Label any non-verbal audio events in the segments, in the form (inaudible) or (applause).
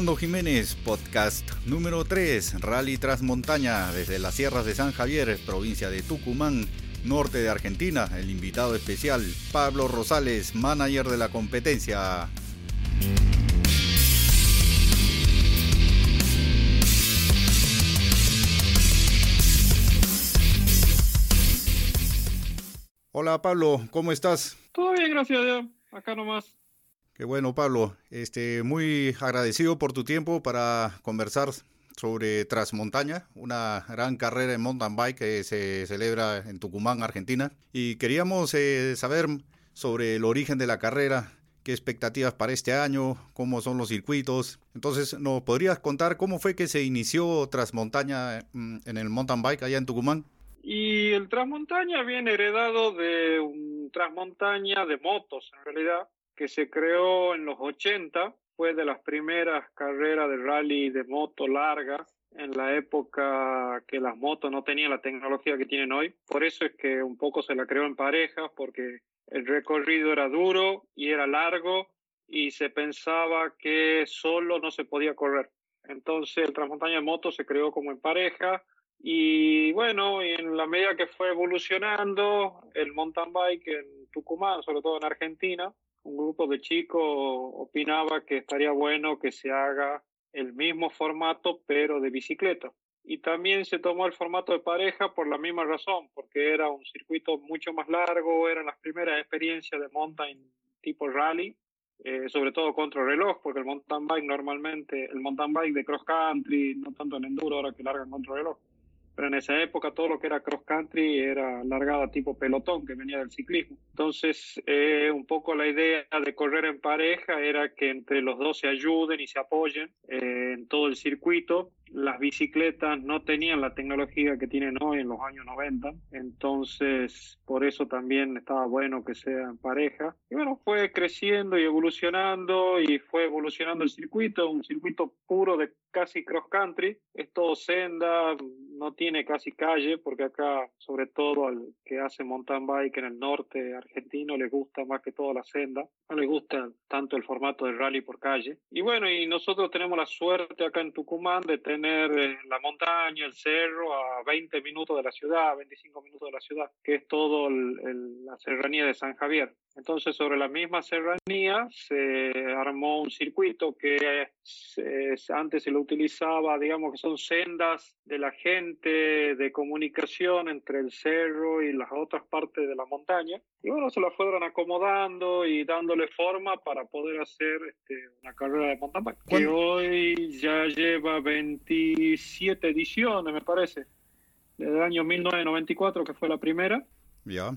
Fernando Jiménez, podcast número 3, Rally Transmontaña desde las sierras de San Javier, provincia de Tucumán, norte de Argentina. El invitado especial, Pablo Rosales, manager de la competencia. Hola Pablo, ¿cómo estás? Todo bien, gracias a Dios. Acá nomás. Bueno, Pablo. Este, muy agradecido por tu tiempo para conversar sobre Transmontaña, una gran carrera en mountain bike que se celebra en Tucumán, Argentina. Y queríamos eh, saber sobre el origen de la carrera, qué expectativas para este año, cómo son los circuitos. Entonces, ¿nos podrías contar cómo fue que se inició Transmontaña mm, en el mountain bike allá en Tucumán? Y el Transmontaña viene heredado de un Transmontaña de motos, en realidad, que se creó en los 80. Fue de las primeras carreras de rally de moto largas en la época que las motos no tenían la tecnología que tienen hoy. Por eso es que un poco se la creó en parejas, porque el recorrido era duro y era largo y se pensaba que solo no se podía correr. Entonces el Transmontaña de moto se creó como en pareja y bueno, en la medida que fue evolucionando el mountain bike en Tucumán, sobre todo en Argentina, un grupo de chicos opinaba que estaría bueno que se haga el mismo formato pero de bicicleta. Y también se tomó el formato de pareja por la misma razón, porque era un circuito mucho más largo, eran las primeras experiencias de mountain tipo rally, eh, sobre todo contra reloj, porque el mountain bike normalmente, el mountain bike de cross country, no tanto en enduro, ahora que largan contra reloj, pero en esa época todo lo que era cross country era largada tipo pelotón que venía del ciclismo. Entonces, eh, un poco la idea de correr en pareja era que entre los dos se ayuden y se apoyen eh, en todo el circuito las bicicletas no tenían la tecnología que tienen hoy en los años 90, entonces por eso también estaba bueno que sean pareja. Y bueno, fue creciendo y evolucionando y fue evolucionando el circuito, un circuito puro de casi cross country, es todo senda, no tiene casi calle, porque acá, sobre todo al que hace mountain bike en el norte argentino, le gusta más que todo la senda, no le gusta tanto el formato de rally por calle. Y bueno, y nosotros tenemos la suerte acá en Tucumán de tener tener eh, la montaña, el cerro a 20 minutos de la ciudad, 25 minutos de la ciudad, que es todo la serranía de San Javier. Entonces, sobre la misma serranía se armó un circuito que antes se lo utilizaba, digamos que son sendas de la gente de comunicación entre el cerro y las otras partes de la montaña. Y bueno, se la fueron acomodando y dándole forma para poder hacer este, una carrera de mountain bike, que hoy ya lleva 27 ediciones, me parece, desde el año 1994, que fue la primera. Ya.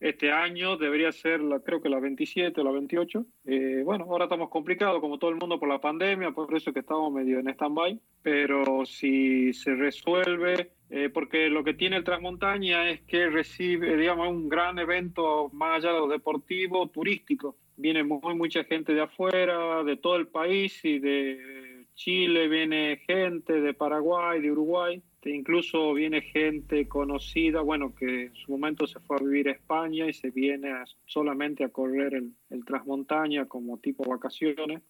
Este año debería ser, la, creo que la 27 o la 28. Eh, bueno, ahora estamos complicados, como todo el mundo, por la pandemia, por eso que estamos medio en stand-by. Pero si se resuelve, eh, porque lo que tiene el Transmontaña es que recibe, digamos, un gran evento más allá de lo deportivo, turístico. Viene muy, mucha gente de afuera, de todo el país y de Chile viene gente, de Paraguay, de Uruguay este, incluso viene gente conocida, bueno, que en su momento se fue a vivir a España y se viene solamente a correr el, el Transmontaña como tipo vacaciones,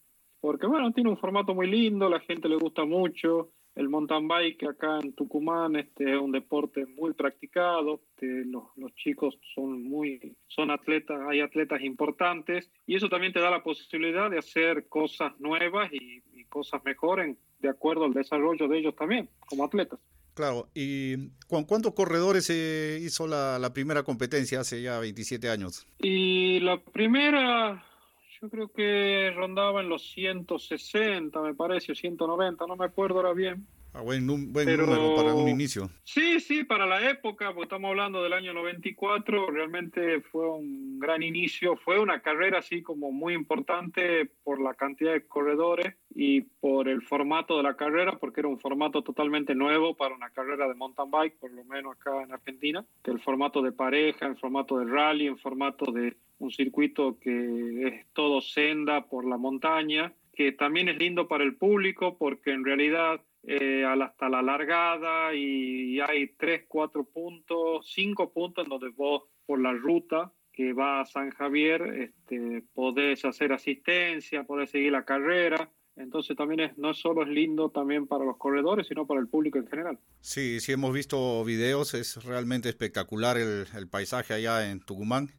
porque bueno, tiene un formato muy lindo, la gente le gusta mucho, el mountain bike acá en Tucumán este, es un deporte muy practicado, este, los, los, chicos son muy, son atletas, hay atletas importantes y eso también te da la posibilidad de hacer cosas nuevas y, y cosas mejores de acuerdo al desarrollo de ellos también como atletas. Claro, ¿y con cuántos corredores se hizo la, la primera competencia hace ya 27 años? Y la primera, yo creo que rondaba en los 160, me parece, 190, no me acuerdo ahora bien. Ah, buen, buen número para un inicio. Sí, sí, para la época, porque estamos hablando del año 94, realmente fue un gran inicio, fue una carrera así como muy importante por la cantidad de corredores y por el formato de la carrera, porque era un formato totalmente nuevo para una carrera de mountain bike, por lo menos acá en Argentina, el formato de pareja, el formato de rally, en formato de un circuito que es todo senda por la montaña, que también es lindo para el público porque en realidad eh, hasta la largada y hay tres, cuatro puntos, cinco puntos en donde vos por la ruta que va a San Javier este, podés hacer asistencia, podés seguir la carrera. Entonces también es, no solo es lindo también para los corredores, sino para el público en general. Sí, sí hemos visto videos, es realmente espectacular el, el paisaje allá en Tucumán.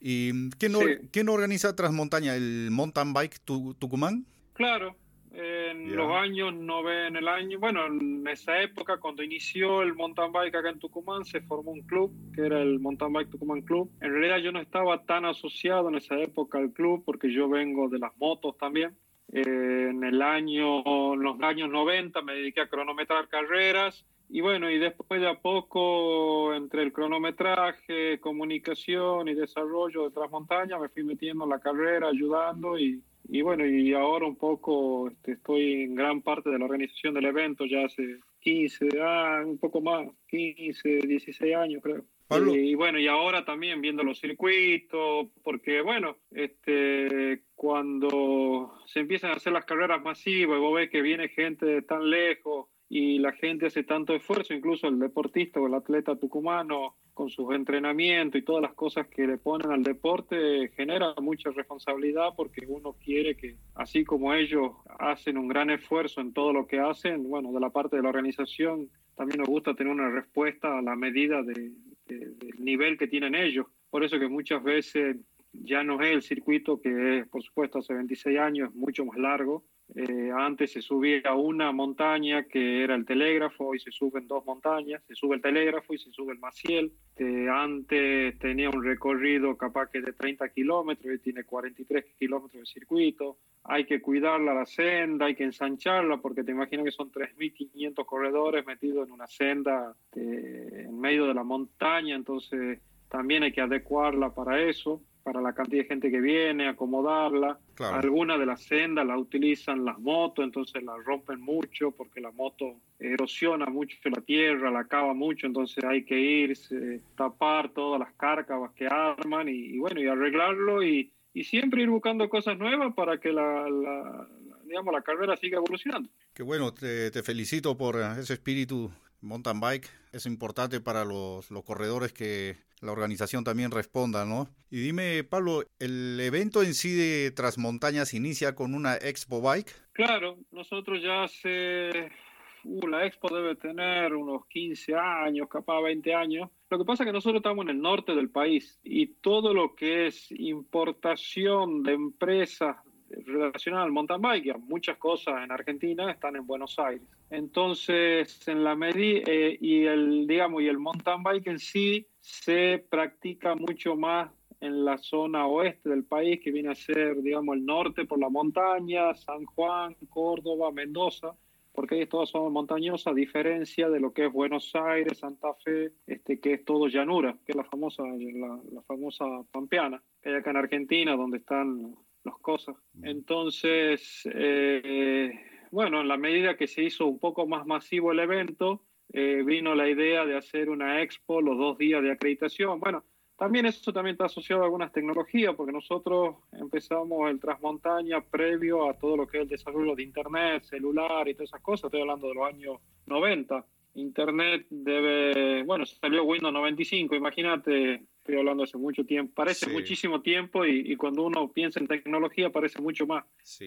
¿Y quién, ¿quién organiza Transmontaña? ¿El Mountain Bike Tucumán? Claro, en los años en el año, bueno, en esa época cuando inició el mountain bike acá en Tucumán se formó un club que era el Mountain Bike Tucumán Club. En realidad yo no estaba tan asociado en esa época al club porque yo vengo de las motos también. Eh, en el año, en los años 90 me dediqué a cronometrar carreras y bueno, y después de a poco, entre el cronometraje, comunicación y desarrollo de Transmontaña, me fui metiendo en la carrera, ayudando y, y bueno, y ahora un poco este, estoy en gran parte de la organización del evento, ya hace 15, ah, un poco más, 15, 16 años creo. Y, bueno, y ahora también viendo los circuitos, porque bueno, este, cuando se empiezan a hacer las carreras masivas y vos ves que viene gente de tan lejos y la gente hace tanto esfuerzo, incluso el deportista o el atleta tucumano con sus entrenamientos y todas las cosas que le ponen al deporte, genera mucha responsabilidad porque uno quiere que, así como ellos hacen un gran esfuerzo en todo lo que hacen, bueno, de la parte de la organización, también nos gusta tener una respuesta a la medida de, del nivel que tienen ellos. Por eso que muchas veces ya no es el circuito que es, por supuesto, hace 26 años, mucho más largo, eh, antes se subía a una montaña que era el telégrafo, y se suben dos montañas, se sube el telégrafo y se sube el Maciel. Eh, antes tenía un recorrido capaz que de 30 kilómetros y tiene 43 kilómetros de circuito. Hay que cuidarla la senda, hay que ensancharla porque te imaginas que son 3.500 corredores metidos en una senda eh, en medio de la montaña, entonces también hay que adecuarla para eso para la cantidad de gente que viene, acomodarla. Algunas de las sendas la utilizan las motos, entonces la rompen mucho porque la moto erosiona mucho la tierra, la cava mucho, entonces hay que irse, tapar todas las cárcavas que arman y, bueno, y arreglarlo y, y, siempre ir buscando cosas nuevas para que la, la, digamos, la carrera siga evolucionando. Qué bueno, te, te felicito por ese espíritu mountain bike. Es importante para los, los corredores que la organización también responda, ¿no? Y dime, Pablo, ¿el evento en sí de Transmontañas inicia con una Expo Bike? Claro, nosotros ya hace... Uh, la Expo debe tener unos 15 años, capaz 20 años. Lo que pasa es que nosotros estamos en el norte del país y todo lo que es importación de empresas relacionadas al mountain bike, muchas cosas en Argentina están en Buenos Aires. Entonces, en la medida eh, y el digamos y el mountain bike en sí se practica mucho más en la zona oeste del país, que viene a ser, digamos, el norte por la montaña, San Juan, Córdoba, Mendoza, porque ahí todas son montañosas, a diferencia de lo que es Buenos Aires, Santa Fe, este, que es todo llanura, que es la famosa, la, famosa Pampeana, que hay acá en Argentina, donde están las cosas. Entonces, eh, bueno, en la medida que se hizo un poco más masivo el evento, eh, vino la idea de hacer una expo los dos días de acreditación. Bueno, también eso también está asociado a algunas tecnologías, porque nosotros empezamos el Transmontaña previo a todo lo que es el desarrollo de Internet, celular y todas esas cosas. Estoy hablando de los años 90. Internet debe, bueno, salió Windows 95, imagínate estoy hablando hace mucho tiempo. Parece muchísimo tiempo y, cuando uno piensa en tecnología parece mucho más.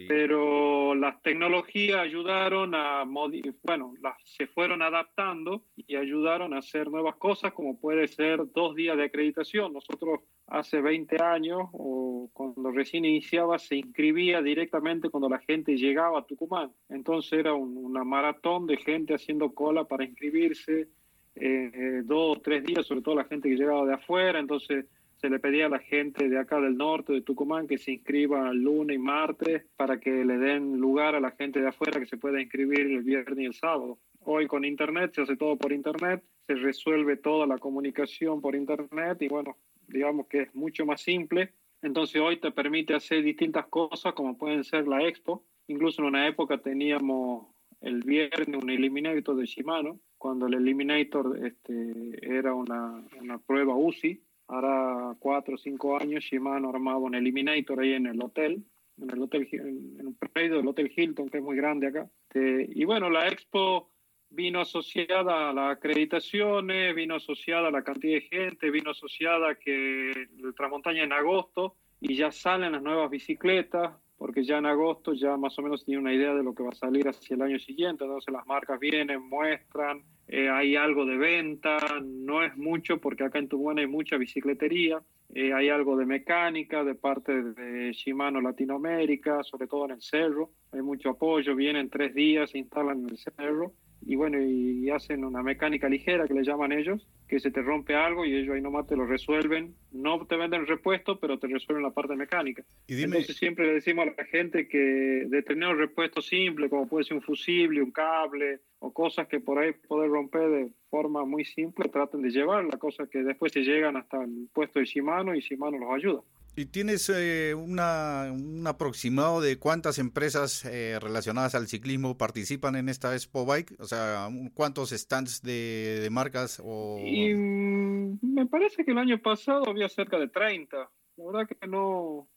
Pero las tecnologías ayudaron a, bueno, las, se fueron adaptando y ayudaron a hacer nuevas cosas como puede ser dos días de acreditación. Nosotros hace 20 años o cuando recién iniciaba se inscribía directamente cuando la gente llegaba a Tucumán. Entonces era una maratón de gente haciendo cola para inscribirse eh, dos o tres días, sobre todo la gente que llegaba de afuera, entonces se le pedía a la gente de acá del norte, de Tucumán, que se inscriba el lunes y martes para que le den lugar a la gente de afuera que se pueda inscribir el viernes y el sábado. Hoy con Internet se hace todo por Internet, se resuelve toda la comunicación por Internet y bueno, digamos que es mucho más simple. Entonces hoy te permite hacer distintas cosas como pueden ser la expo. Incluso en una época teníamos el viernes un eliminator de Shimano, cuando el eliminator este, era una, una prueba UCI. Ahora cuatro o cinco años Shimano armaba un eliminator ahí en el hotel, en el hotel, en un predio del Hotel Hilton, que es muy grande acá. Este, y bueno, la expo vino asociada a las acreditaciones, vino asociada a la cantidad de gente, vino asociada a que el Transmontaña en agosto y ya salen las nuevas bicicletas, porque ya en agosto ya más o menos tiene una idea de lo que va a salir hacia el año siguiente, entonces las marcas vienen, muestran, eh, hay algo de venta, no es mucho porque acá en Tucumán hay mucha bicicletería, eh, hay algo de mecánica de parte de Shimano Latinoamérica, sobre todo en el cerro, hay mucho apoyo, vienen tres días, se instalan en el cerro y bueno, y hacen una mecánica ligera que le llaman ellos, que se te rompe algo y ellos ahí nomás te lo resuelven. No te venden repuesto, pero te resuelven la parte mecánica. Y Entonces siempre le decimos a la gente que determinados repuestos simples, como puede ser un fusible, un cable o cosas que por ahí poder romper de forma muy simple, traten de llevar la cosa que después se llegan hasta el puesto de Shimano y Shimano los ayuda. ¿Y tienes eh, una, un aproximado de cuántas empresas eh, relacionadas al ciclismo participan en esta Expo Bike? O sea, ¿cuántos stands de, marcas? O... Mm, me parece que el año pasado había cerca de 30. La verdad que no,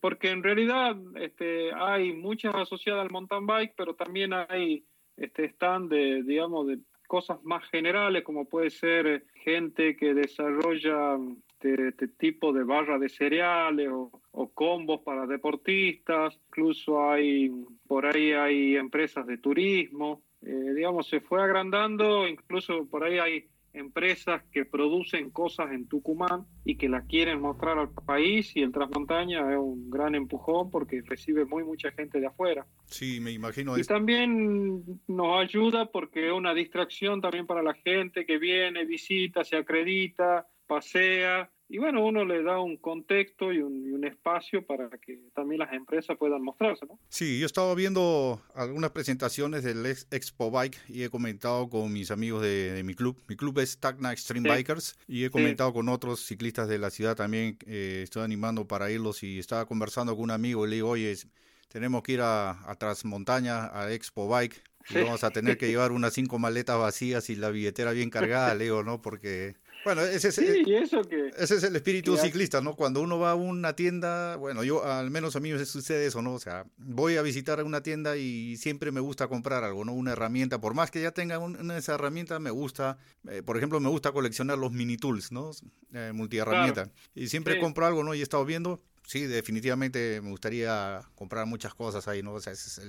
porque en realidad este, hay muchas asociadas al mountain bike, pero también hay este stand de, digamos, de cosas más generales, como puede ser gente que desarrolla este, este, tipo de barra de cereales o, combos para deportistas, incluso hay por ahí hay empresas de turismo, eh, digamos, se fue agrandando, incluso por ahí hay empresas que producen cosas en Tucumán y que las quieren mostrar al país y el Transmontaña es un gran empujón porque recibe muy mucha gente de afuera. Sí, me imagino. Y también nos ayuda porque es una distracción también para la gente que viene, visita, se acredita, pasea y bueno, uno le da un contexto y un, espacio para que también las empresas puedan mostrarse, ¿no? Sí, yo estaba viendo algunas presentaciones del Expo Bike y he comentado con mis amigos de, mi club. Mi club es Tacna Extreme Bikers y he comentado con otros ciclistas de la ciudad también. Eh, estoy animando para irlos y estaba conversando con un amigo y le digo, oye, tenemos que ir a, a Transmontaña, a Expo Bike. Y vamos a tener que llevar unas cinco maletas vacías y la billetera bien cargada, le digo, ¿no? Porque bueno, ese es, ese es el espíritu ciclista, ¿no? Cuando uno va a una tienda, bueno, yo al menos a mí me sucede eso, ¿no? O sea, voy a visitar una tienda y siempre me gusta comprar algo, ¿no? Una herramienta, por más que ya tenga una, esa herramienta, me gusta, eh, por ejemplo, me gusta coleccionar los mini tools, ¿no? Eh, multiherramienta. Y siempre compro algo, ¿no? Y he estado viendo, sí, definitivamente me gustaría comprar muchas cosas ahí, ¿no? O sea, esa es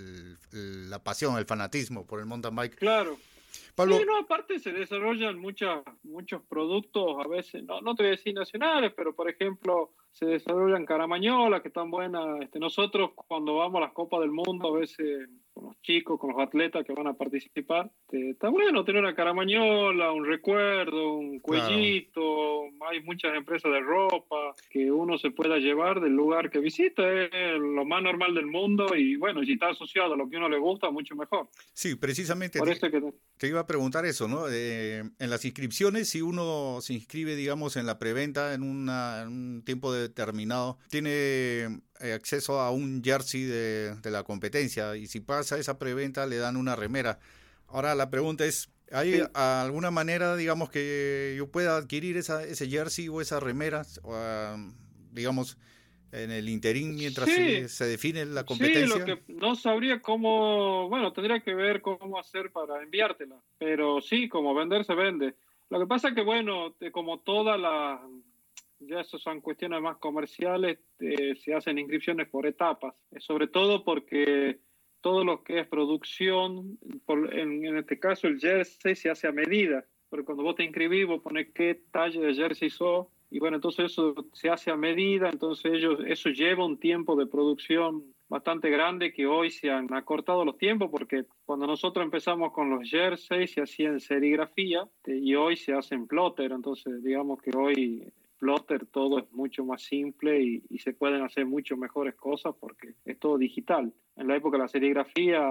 la pasión, el fanatismo por el mountain bike. Claro. Pablo... Sí, no, aparte se desarrollan muchas, muchos productos, a veces, no, no te voy a decir nacionales, pero por ejemplo, se desarrollan caramañolas que están buenas. Este, nosotros cuando vamos a las Copas del Mundo, a veces con los chicos, con los atletas que van a participar. Este, está bueno tener una caramañola, un recuerdo, un cuellito. Hay muchas empresas de ropa que uno se pueda llevar del lugar que visita. Es lo más normal del mundo y bueno, si está asociado a lo que uno le gusta, mucho mejor. Sí, precisamente. te, iba a preguntar eso, ¿no? Eh, en las inscripciones, si uno se inscribe, digamos, en la preventa en, en un tiempo determinado, tiene eh, acceso a un jersey de, la competencia y si pasa esa preventa le dan una remera. Ahora la pregunta es, ¿hay alguna manera, digamos, que yo pueda adquirir esa, ese jersey o esa remera, digamos, en el interín mientras se, define la competencia? Sí, lo que no sabría cómo, bueno, tendría que ver cómo hacer para enviártela, pero sí, como vender se vende. Lo que pasa es que, bueno, como toda la ya eso son cuestiones más comerciales, eh, se hacen inscripciones por etapas, eh, sobre todo porque todo lo que es producción, en, este caso el jersey se hace a medida, porque cuando vos te inscribís vos pones qué talla de jersey sos, y bueno, entonces eso se hace a medida, entonces ellos, eso lleva un tiempo de producción bastante grande que hoy se han acortado los tiempos porque cuando nosotros empezamos con los jerseys se hacían serigrafía eh, y hoy se hacen plotter, entonces digamos que hoy plotter todo es mucho más simple y, se pueden hacer mucho mejores cosas porque es todo digital. En la época de la serigrafía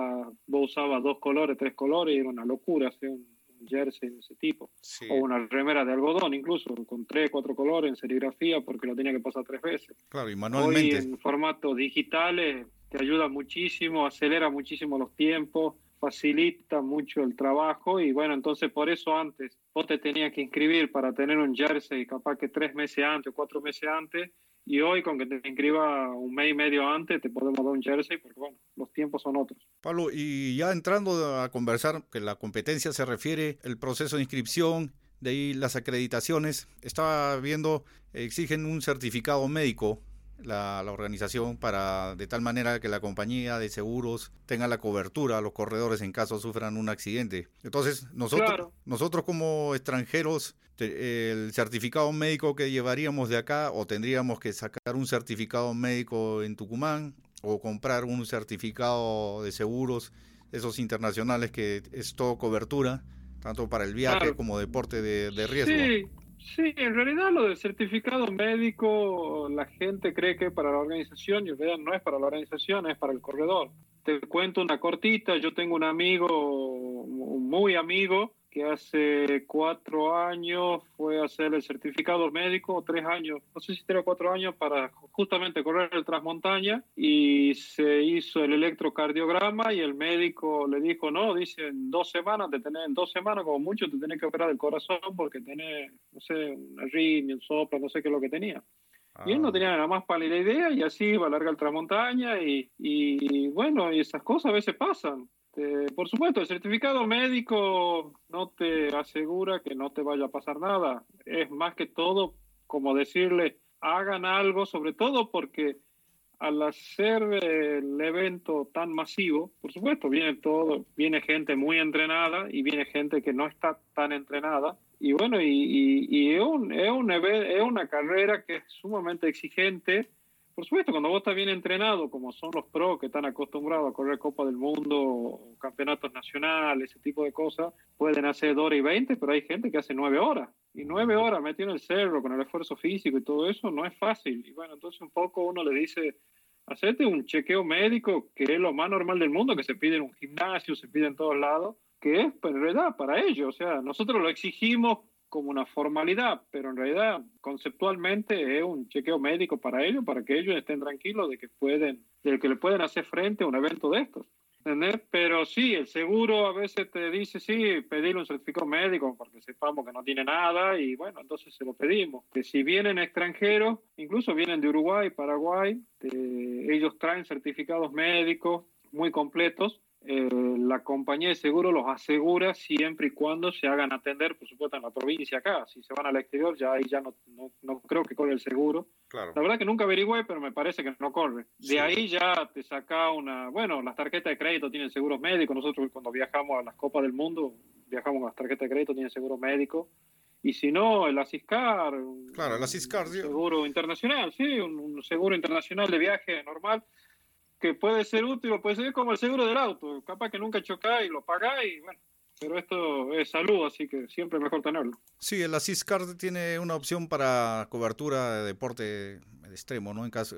vos usabas dos colores, tres colores y era una locura hacer un, jersey de ese tipo. O una remera de algodón incluso, con tres, cuatro colores en serigrafía porque lo tenía que pasar tres veces. Claro, y manualmente. Hoy en formatos digitales te ayuda muchísimo, acelera muchísimo los tiempos facilita mucho el trabajo y bueno, entonces por eso antes vos te tenías que inscribir para tener un jersey capaz que tres meses antes o cuatro meses antes y hoy con que te inscriba un mes y medio antes te podemos dar un jersey porque bueno, los tiempos son otros. Pablo, y ya entrando a conversar, que la competencia se refiere, el proceso de inscripción, de ahí las acreditaciones, estaba viendo, exigen un certificado médico la, organización para de tal manera que la compañía de seguros tenga la cobertura a los corredores en caso sufran un accidente. Entonces, nosotros, nosotros como extranjeros, el certificado médico que llevaríamos de acá o tendríamos que sacar un certificado médico en Tucumán o comprar un certificado de seguros, esos internacionales que es todo cobertura, tanto para el viaje como deporte de, de riesgo. Sí, en realidad lo del certificado médico, la gente cree que es para la organización y no es para la organización, es para el corredor. Te cuento una cortita, yo tengo un amigo, muy amigo, que hace cuatro años fue a hacer el certificado médico, tres años, no sé si tres o cuatro años, para justamente correr el transmontaña y se hizo el electrocardiograma y el médico le dijo, no, dice, en dos semanas, te tenés, en dos semanas como mucho te tenés que operar el corazón porque tenés, no sé, una arritmia, un soplo, no sé qué es lo que tenía. Y él no ah. tenía nada más la idea y así va a largar el transmontaña y, y bueno, y esas cosas a veces pasan. Este, por supuesto, el certificado médico no te asegura que no te vaya a pasar nada. Es más que todo como decirle, hagan algo, sobre todo porque al hacer el evento tan masivo, por supuesto, viene todo, viene gente muy entrenada y viene gente que no está tan entrenada. Y bueno, y, es, un, es, es una carrera que es sumamente exigente por supuesto, cuando vos estás bien entrenado, como son los pros que están acostumbrados a correr Copa del Mundo, campeonatos nacionales, ese tipo de cosas, pueden hacer 2 horas y 20, pero hay gente que hace 9 horas. Y 9 horas metido en el cerro con el esfuerzo físico y todo eso no es fácil. Y bueno, entonces un poco uno le dice, hacete un chequeo médico, que es lo más normal del mundo, que se pide en un gimnasio, se pide en todos lados, que es en realidad para ellos. O sea, nosotros lo exigimos como una formalidad, pero en realidad conceptualmente es un chequeo médico para ellos, para que ellos estén tranquilos de que pueden, de que le pueden hacer frente a un evento de estos. ¿entendés? Pero sí, el seguro a veces te dice, sí, pedirle un certificado médico porque sepamos que no tiene nada y bueno, entonces se lo pedimos. Que si vienen extranjeros, incluso vienen de Uruguay, Paraguay, ellos traen certificados médicos muy completos eh, la compañía de seguro los asegura siempre y cuando se hagan atender, por supuesto, en la provincia acá. Si se van al exterior, ya ahí ya no, no, creo que corre el seguro. La verdad que nunca averigüé, pero me parece que no corre. De ahí ya te saca una... Bueno, las tarjetas de crédito tienen seguros médicos. Nosotros cuando viajamos a las Copas del Mundo, viajamos con las tarjetas de crédito, tienen seguro médico. Y si no, el Asiscar. Claro, el Asiscar. Seguro internacional, sí, un seguro internacional de viaje normal que puede ser útil o puede ser como el seguro del auto, capaz que nunca chocá y lo pagá y bueno, pero esto es salud, así que siempre mejor tenerlo. Sí, el Assist Card tiene una opción para cobertura de deporte extremo, ¿no? En caso,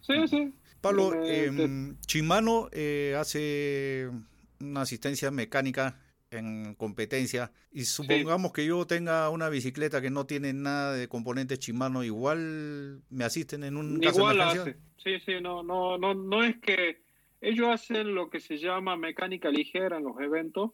sí, sí. Pablo, eh, Chimano eh, hace una asistencia mecánica en competencia y supongamos que yo tenga una bicicleta que no tiene nada de componentes Chimano, igual me asisten en un caso de emergencia. Sí, sí, no, no, no, no es que ellos hacen lo que se llama mecánica ligera en los eventos.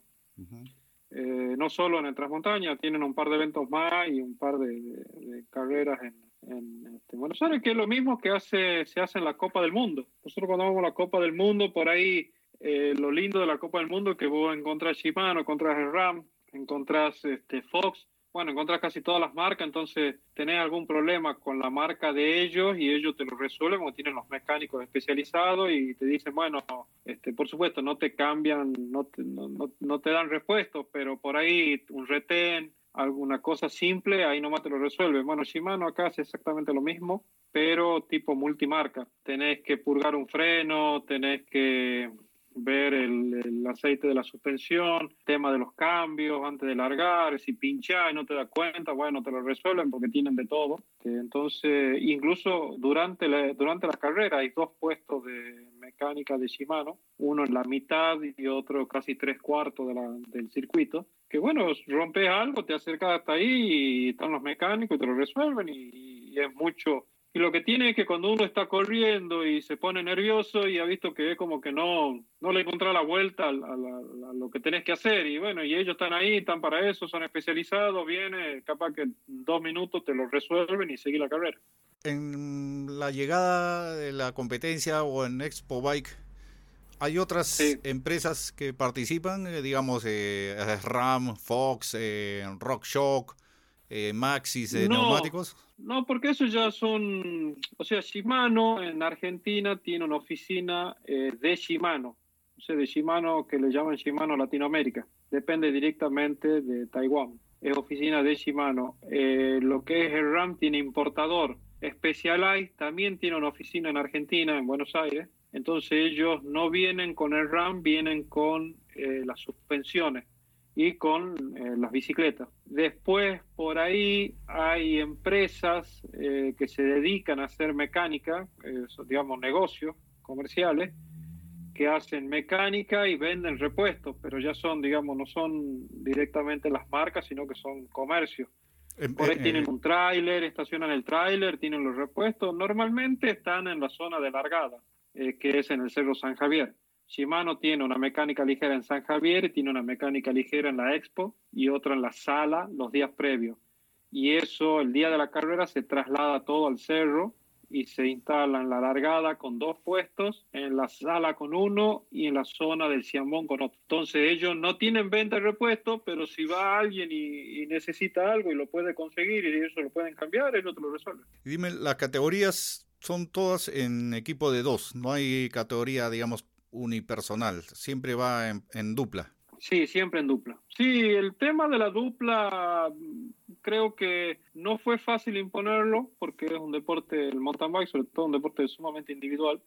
Eh, no solo en el Transmontaña, tienen un par de eventos más y un par de, carreras en, en este, Buenos Aires, que es lo mismo que hace, se hace en la Copa del Mundo. Nosotros cuando vamos a la Copa del Mundo, por ahí eh, lo lindo de la Copa del Mundo que vos encontrás Shimano, encontrás RAM, encontrás este, Fox, bueno, encontrás casi todas las marcas, entonces tenés algún problema con la marca de ellos y ellos te lo resuelven o tienen los mecánicos especializados y te dicen, bueno, este, por supuesto, no te cambian, no te, no, no, te dan repuestos, pero por ahí un retén, alguna cosa simple, ahí nomás te lo resuelven. Bueno, Shimano acá hace exactamente lo mismo, pero tipo multimarca. Tenés que purgar un freno, tenés que ver el, aceite de la suspensión, tema de los cambios antes de largar, si pinchas y no te das cuenta, bueno, te lo resuelven porque tienen de todo. Entonces, incluso durante la, durante la carrera hay dos puestos de mecánica de Shimano, uno en la mitad y otro casi tres cuartos de la, del circuito, que bueno, rompes algo, te acercas hasta ahí y están los mecánicos y te lo resuelven y es mucho y lo que tiene es que cuando uno está corriendo y se pone nervioso y ha visto que es como que no, no le encuentra la vuelta a, lo que tenés que hacer. Y bueno, y ellos están ahí, están para eso, son especializados, viene, capaz que en dos minutos te lo resuelven y seguir la carrera. En la llegada de la competencia o en Expo Bike, ¿hay otras empresas que participan? Eh, digamos, eh, RAM, Fox, eh, RockShock eh, maxis de neumáticos? No, porque eso ya son, o sea, Shimano en Argentina tiene una oficina eh, de Shimano, o sea, de Shimano que le llaman Shimano Latinoamérica, depende directamente de Taiwán, es oficina de Shimano. Eh, lo que es el RAM tiene importador, Specialized también tiene una oficina en Argentina, en Buenos Aires, entonces ellos no vienen con el RAM, vienen con las suspensiones y con eh, las bicicletas. Después, por ahí hay empresas eh, que se dedican a hacer mecánica, eh, digamos negocios comerciales, que hacen mecánica y venden repuestos, pero ya son, digamos, no son directamente las marcas, sino que son comercios. Em, por ahí tienen un tráiler, estacionan el tráiler, tienen los repuestos. Normalmente están en la zona de largada, que es en el Cerro San Javier. Shimano tiene una mecánica ligera en San Javier y tiene una mecánica ligera en la Expo y otra en la sala los días previos. Y eso, el día de la carrera, se traslada todo al cerro y se instala en la largada con dos puestos, en la sala con uno y en la zona del Ciambón con otro. Entonces ellos no tienen venta de repuesto, pero si va alguien y, necesita algo y lo puede conseguir y eso lo pueden cambiar, ellos te lo resuelven. dime, las categorías son todas en equipo de dos, no hay categoría, digamos, unipersonal, siempre va en, dupla. Sí, siempre en dupla. Sí, el tema de la dupla creo que no fue fácil imponerlo porque es un deporte, el mountain bike, sobre todo un deporte sumamente individual.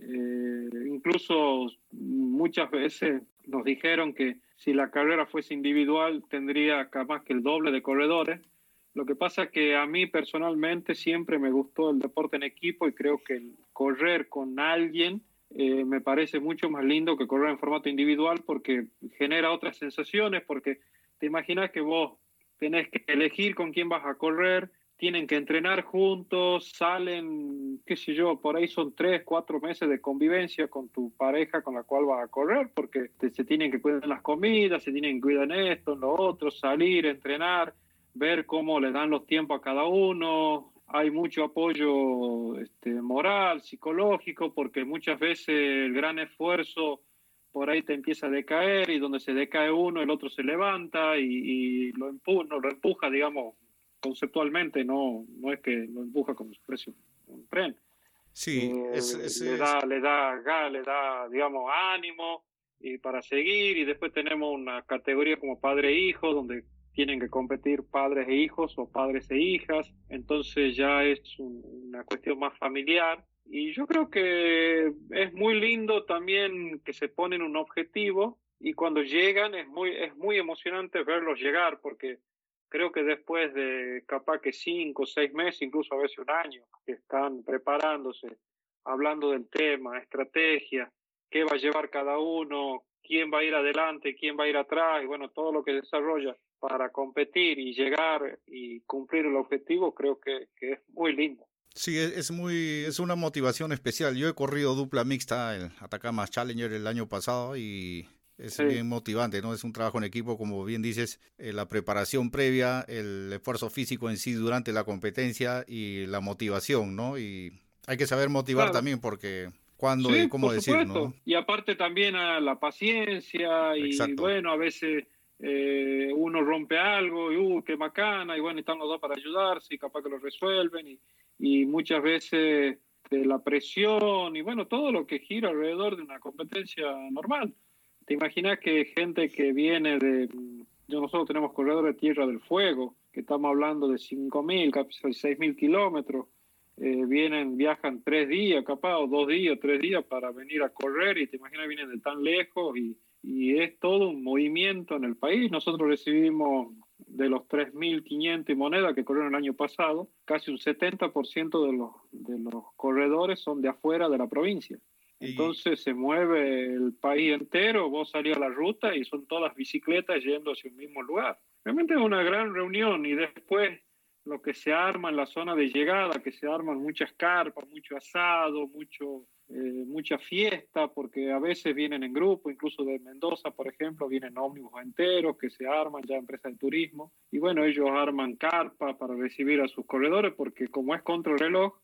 Eh, incluso muchas veces nos dijeron que si la carrera fuese individual tendría más que el doble de corredores. Lo que pasa es que a mí personalmente siempre me gustó el deporte en equipo y creo que correr con alguien eh, me parece mucho más lindo que correr en formato individual porque genera otras sensaciones, porque te imaginas que vos tenés que elegir con quién vas a correr, tienen que entrenar juntos, salen, qué sé yo, por ahí son tres, cuatro meses de convivencia con tu pareja con la cual vas a correr, porque se tienen que cuidar las comidas, se tienen que cuidar esto, en lo otro, salir, entrenar, ver cómo le dan los tiempos a cada uno, hay mucho apoyo este, moral, psicológico, porque muchas veces el gran esfuerzo por ahí te empieza a decaer y donde se decae uno, el otro se levanta y, lo, empuja, lo empuja, digamos, conceptualmente, no, no es que lo empuja como si fuese un tren. Sí, eh, le, da, le da, le da, digamos, ánimo y para seguir y después tenemos una categoría como padre e donde tienen que competir padres e hijos o padres e hijas, entonces ya es una cuestión más familiar. Y yo creo que es muy lindo también que se ponen un objetivo y cuando llegan es muy, es muy emocionante verlos llegar porque creo que después de capaz que cinco, seis meses, incluso a veces un año, que están preparándose, hablando del tema, estrategia, qué va a llevar cada uno, quién va a ir adelante, quién va a ir atrás, y bueno, todo lo que desarrolla para competir y llegar y cumplir el objetivo, creo que, es muy lindo. Sí, es muy, es una motivación especial. Yo he corrido dupla mixta, el Atacama Challenger el año pasado y es bien motivante, ¿no? Es un trabajo en equipo, como bien dices, eh, la preparación previa, el esfuerzo físico en sí durante la competencia y la motivación, ¿no? Y hay que saber motivar también porque cuándo y cómo decir, ¿no? Y aparte también a la paciencia y bueno, a veces eh, uno rompe algo y uh, qué macana, y bueno, están los dos para ayudarse y capaz que lo resuelven, y, y muchas veces de la presión y bueno, todo lo que gira alrededor de una competencia normal. ¿Te imaginas que gente que viene de, yo nosotros tenemos corredores de Tierra del Fuego, que estamos hablando de 5.000, casi 6.000 kilómetros, eh, vienen, viajan tres días capaz, o dos días, tres días para venir a correr y te imaginas vienen de tan lejos y y es todo un movimiento en el país. Nosotros recibimos de los 3.500 y moneda que corrieron el año pasado, casi un 70% de los, de los corredores son de afuera de la provincia. Entonces se mueve el país entero, vos salís a la ruta y son todas bicicletas yendo hacia un mismo lugar. Realmente es una gran reunión y después lo que se arma en la zona de llegada, que se arman muchas carpas, mucho asado, mucho eh, mucha fiesta, porque a veces vienen en grupo, incluso de Mendoza, por ejemplo, vienen ómnibus enteros que se arman ya empresas de turismo, y bueno, ellos arman carpa para recibir a sus corredores, porque como es contra el reloj,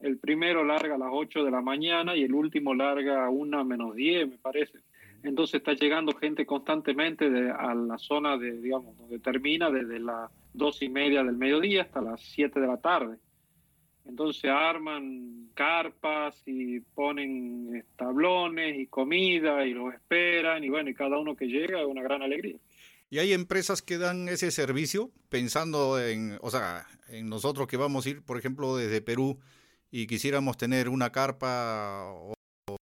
el primero larga a las 8 de la mañana y el último larga a 1 menos 10, me parece. Entonces está llegando gente constantemente de, a la zona de, digamos, donde termina, desde la dos y media del mediodía hasta las 7 de la tarde. Entonces arman carpas y ponen tablones y comida y los esperan y bueno, y cada uno que llega es una gran alegría. ¿Y hay empresas que dan ese servicio pensando en, o sea, en nosotros que vamos a ir, por ejemplo, desde Perú y quisiéramos tener una carpa o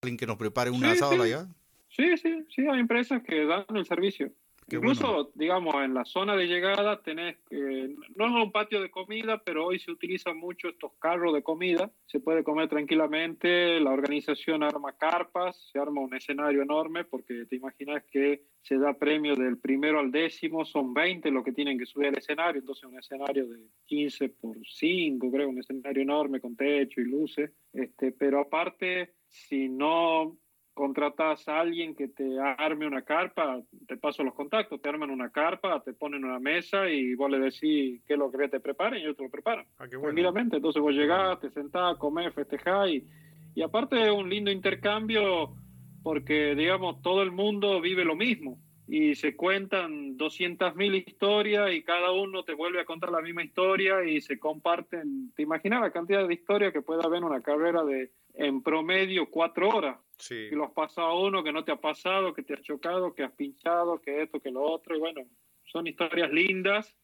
alguien que nos prepare un asado allá? Sí, sí, sí, hay empresas que dan el servicio. Incluso, digamos, en la zona de llegada tenés, no es un patio de comida, pero hoy se utilizan mucho estos carros de comida. Se puede comer tranquilamente, la organización arma carpas, se arma un escenario enorme, porque te imaginas que se da premio del primero al décimo, son 20 los que tienen que subir al escenario, entonces un escenario de 15 por 5, creo, un escenario enorme con techo y luces. Este, pero aparte, si no contratas a alguien que te arme una carpa, te paso los contactos, te arman una carpa, te ponen una mesa y vos le decís qué es lo que te preparen y ellos te lo preparan. Ah, Tranquilamente, entonces vos llegás, te sentás, comés, festejás y, y aparte es un lindo intercambio porque, digamos, todo el mundo vive lo mismo y se cuentan 200.000 historias y cada uno te vuelve a contar la misma historia y se comparten. ¿Te imaginas la cantidad de historias que puede haber en una carrera de en promedio cuatro horas? Sí. Que lo has pasado uno, que no te ha pasado, que te has chocado, que has pinchado, que esto, que lo otro. Y bueno, son historias lindas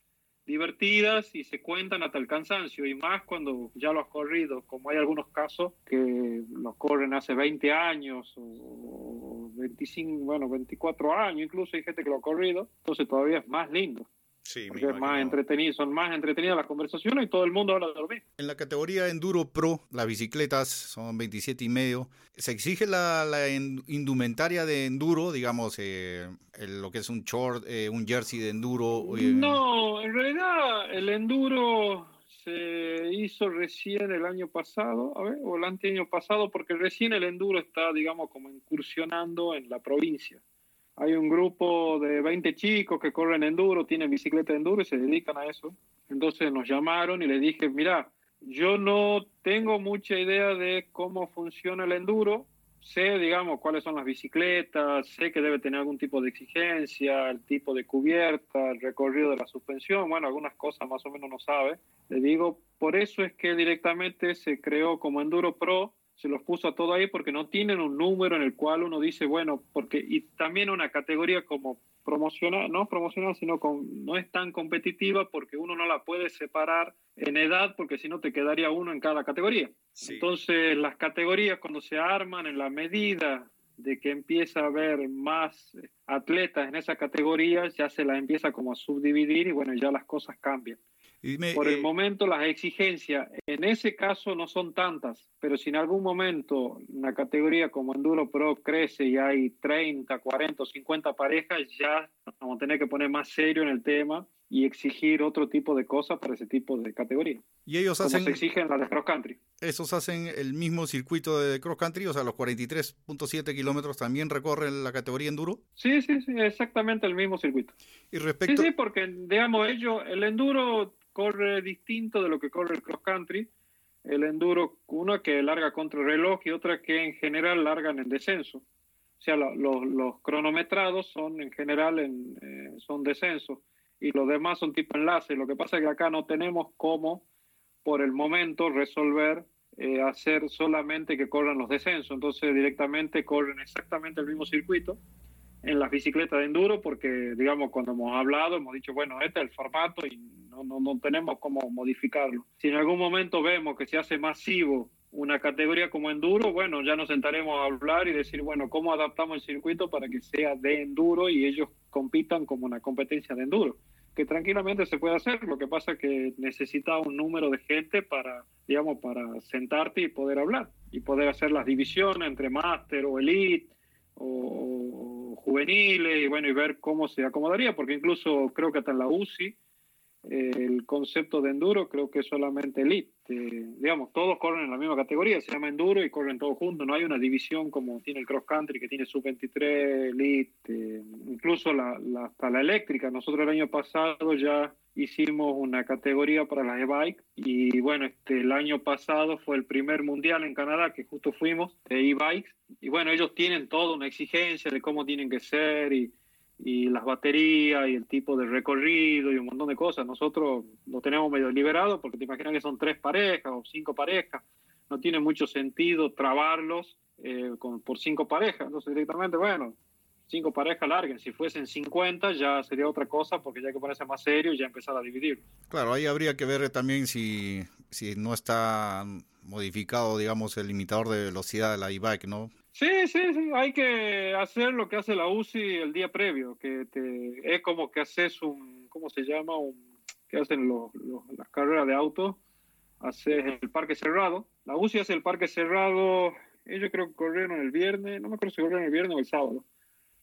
divertidas y se cuentan hasta el cansancio y más cuando ya lo has corrido, como hay algunos casos que los corren hace 20 años o 25, bueno, 24 años, incluso hay gente que lo ha corrido, entonces todavía es más lindo. Sí, porque es más entretenido, son más entretenidas las conversaciones y todo el mundo habla de lo mismo. En la categoría Enduro Pro, las bicicletas son 27 y medio. ¿Se exige la, indumentaria de Enduro, digamos, eh, lo que es un short, eh, un jersey de Enduro? No, en realidad el Enduro se hizo recién el año pasado, a ver, o el año pasado, porque recién el Enduro está, digamos, como incursionando en la provincia. Hay un grupo de 20 chicos que corren enduro, tienen bicicleta de enduro y se dedican a eso. Entonces nos llamaron y les dije, mira, yo no tengo mucha idea de cómo funciona el enduro. Sé, digamos, cuáles son las bicicletas, sé que debe tener algún tipo de exigencia, el tipo de cubierta, el recorrido de la suspensión, bueno, algunas cosas más o menos no sabe. Le digo, por eso es que directamente se creó como Enduro Pro, se los puso a todo ahí porque no tienen un número en el cual uno dice, bueno, porque y también una categoría como promocional, no promocional, sino con, no es tan competitiva porque uno no la puede separar en edad porque si no te quedaría uno en cada categoría. Entonces las categorías cuando se arman en la medida de que empieza a haber más atletas en esa categoría, ya se la empieza como a subdividir y bueno, ya las cosas cambian. Por el eh, momento las exigencias en ese caso no son tantas, pero si en algún momento una categoría como Enduro Pro crece y hay 30, 40 o 50 parejas, ya vamos a tener que poner más serio en el tema y exigir otro tipo de cosas para ese tipo de categoría. Y ellos hacen... se exigen las de cross country. Esos hacen el mismo circuito de cross country, o sea, los 43.7 kilómetros también recorren la categoría enduro. Sí, sí, sí, exactamente el mismo circuito. Y respecto... Sí, sí, porque digamos ellos, el enduro corre distinto de lo que corre el cross country. El enduro, una que larga contra el reloj y otra que en general largan en descenso. O sea, los cronometrados son en general en, eh, son descenso y los demás son tipo enlace. Lo que pasa es que acá no tenemos cómo, por el momento, resolver eh, hacer solamente que corran los descensos. Entonces directamente corren exactamente el mismo circuito en las bicicletas de enduro porque, digamos, cuando hemos hablado, hemos dicho, bueno, este es el formato y no, no, no tenemos cómo modificarlo. Si en algún momento vemos que se hace masivo una categoría como enduro, bueno, ya nos sentaremos a hablar y decir, bueno, ¿cómo adaptamos el circuito para que sea de enduro y ellos compitan como una competencia de enduro? Que tranquilamente se puede hacer, lo que pasa es que necesita un número de gente para, digamos, para sentarte y poder hablar y poder hacer las divisiones entre máster o elite o, juveniles y bueno, y ver cómo se acomodaría, porque incluso creo que hasta en la UCI el concepto de enduro creo que es solamente elite. digamos, todos corren en la misma categoría, se llama enduro y corren todos juntos, no hay una división como tiene el cross country que tiene sub-23, elite, incluso la, la, hasta la eléctrica. Nosotros el año pasado ya hicimos una categoría para las e-bike y bueno, este, el año pasado fue el primer mundial en Canadá que justo fuimos de e-bikes y bueno, ellos tienen toda una exigencia de cómo tienen que ser y, y las baterías y el tipo de recorrido y un montón de cosas. Nosotros lo tenemos medio liberado porque te imaginas que son tres parejas o cinco parejas. No tiene mucho sentido trabarlos eh, con, por cinco parejas. Entonces directamente, bueno, cinco parejas larguen. Si fuesen 50 ya sería otra cosa porque ya que ponerse más serio y ya empezar a dividir. Claro, ahí habría que ver también si, si no está modificado, digamos, el limitador de velocidad de la e-bike, ¿no? Sí, sí, sí, hay que hacer lo que hace la UCI el día previo, que te, es como que haces un, ¿cómo se llama? Un, que hacen los, las carreras de auto, haces el parque cerrado. La UCI hace el parque cerrado, ellos creo que corrieron el viernes, no me acuerdo si corrieron el viernes o el sábado.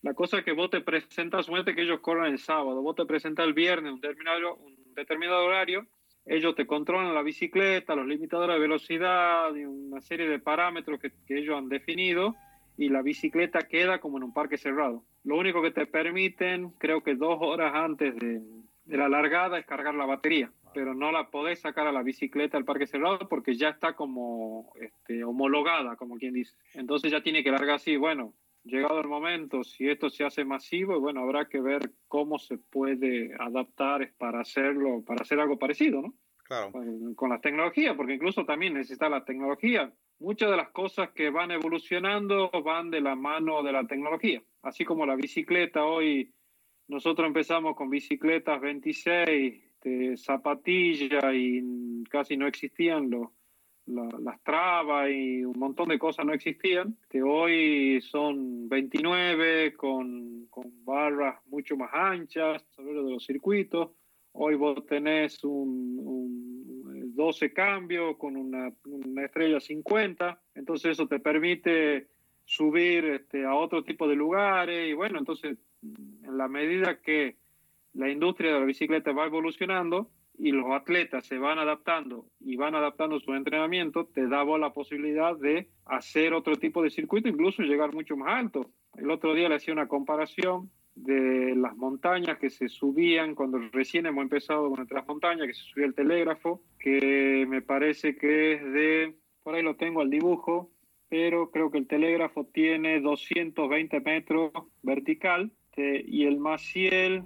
La cosa es que vos te presentas, suerte que ellos corran el sábado, vos te presentas el viernes un determinado, un determinado horario ellos te controlan la bicicleta, los limitadores de velocidad y una serie de parámetros que, ellos han definido y la bicicleta queda como en un parque cerrado. Lo único que te permiten, creo que dos horas antes de, la largada, es cargar la batería, pero no la podés sacar a la bicicleta al parque cerrado porque ya está como este, homologada, como quien dice. Entonces ya tiene que largar así. Bueno, llegado el momento, si esto se hace masivo, bueno, habrá que ver cómo se puede adaptar para hacerlo, para hacer algo parecido, ¿no? Claro. Con las tecnologías, porque incluso también necesita la tecnología. Muchas de las cosas que van evolucionando van de la mano de la tecnología. Así como la bicicleta hoy, nosotros empezamos con bicicletas 26, de zapatillas y casi no existían los las trabas y un montón de cosas no existían, que hoy son 29 con, con barras mucho más anchas sobre de los circuitos. Hoy vos tenés un 12 cambio con una, una, estrella 50, entonces eso te permite subir este, a otro tipo de lugares y bueno, entonces en la medida que la industria de la bicicleta va evolucionando, y los atletas se van adaptando y van adaptando su entrenamiento, te daba la posibilidad de hacer otro tipo de circuito, incluso llegar mucho más alto. El otro día le hacía una comparación de las montañas que se subían cuando recién hemos empezado con las montañas, que se subía el telégrafo, que me parece que es de, por ahí lo tengo al dibujo, pero creo que el telégrafo tiene 220 metros vertical eh, y el Maciel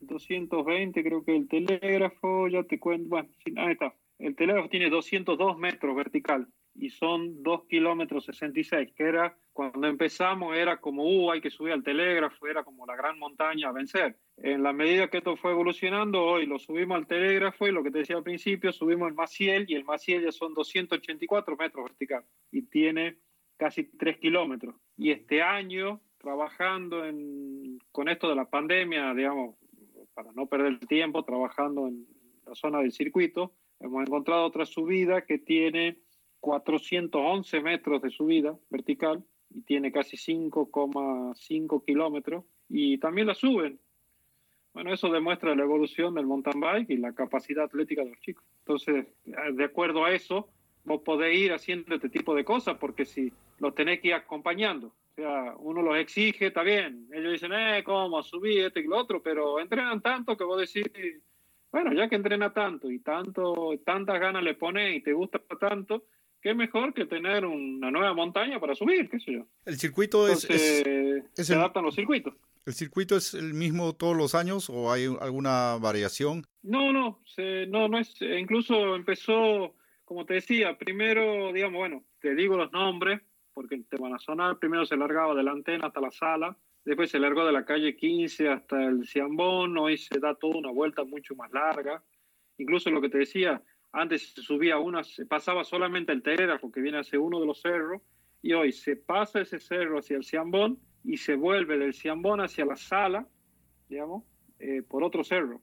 220 creo que el telégrafo, ya te cuento, bueno, ahí está. El telégrafo tiene 202 metros vertical y son 2 kilómetros 66, que era cuando empezamos era como, uh, hay que subir al telégrafo, era como la gran montaña a vencer. En la medida que esto fue evolucionando, hoy lo subimos al telégrafo y lo que te decía al principio, subimos el Maciel y el Maciel ya son 284 metros vertical y tiene casi 3 kilómetros. Y este año, trabajando en, con esto de la pandemia, digamos, para no perder el tiempo trabajando en la zona del circuito, hemos encontrado otra subida que tiene 411 metros de subida vertical y tiene casi 5,5 kilómetros y también la suben. Bueno, eso demuestra la evolución del mountain bike y la capacidad atlética de los chicos. Entonces, de acuerdo a eso, vos podés ir haciendo este tipo de cosas porque si los tenés que ir acompañando, o sea, uno los exige, está bien. Ellos dicen, eh, ¿cómo? Subí este y lo otro, pero entrenan tanto que vos decís, bueno, ya que entrena tanto y tanto, tantas ganas le pones y te gusta tanto, qué mejor que tener una nueva montaña para subir, qué sé yo. El circuito es, se adaptan los circuitos. ¿El circuito es el mismo todos los años o hay alguna variación? No, no, no, no es, incluso empezó, como te decía, primero, digamos, bueno, te digo los nombres, porque el tema sonar primero se largaba de la antena hasta la sala, después se largó de la calle 15 hasta el Ciambón, hoy se da toda una vuelta mucho más larga. Incluso lo que te decía, antes se subía una, se pasaba solamente el telégrafo que viene hacia uno de los cerros, y hoy se pasa ese cerro hacia el Ciambón y se vuelve del Ciambón hacia la sala, digamos, eh, por otro cerro.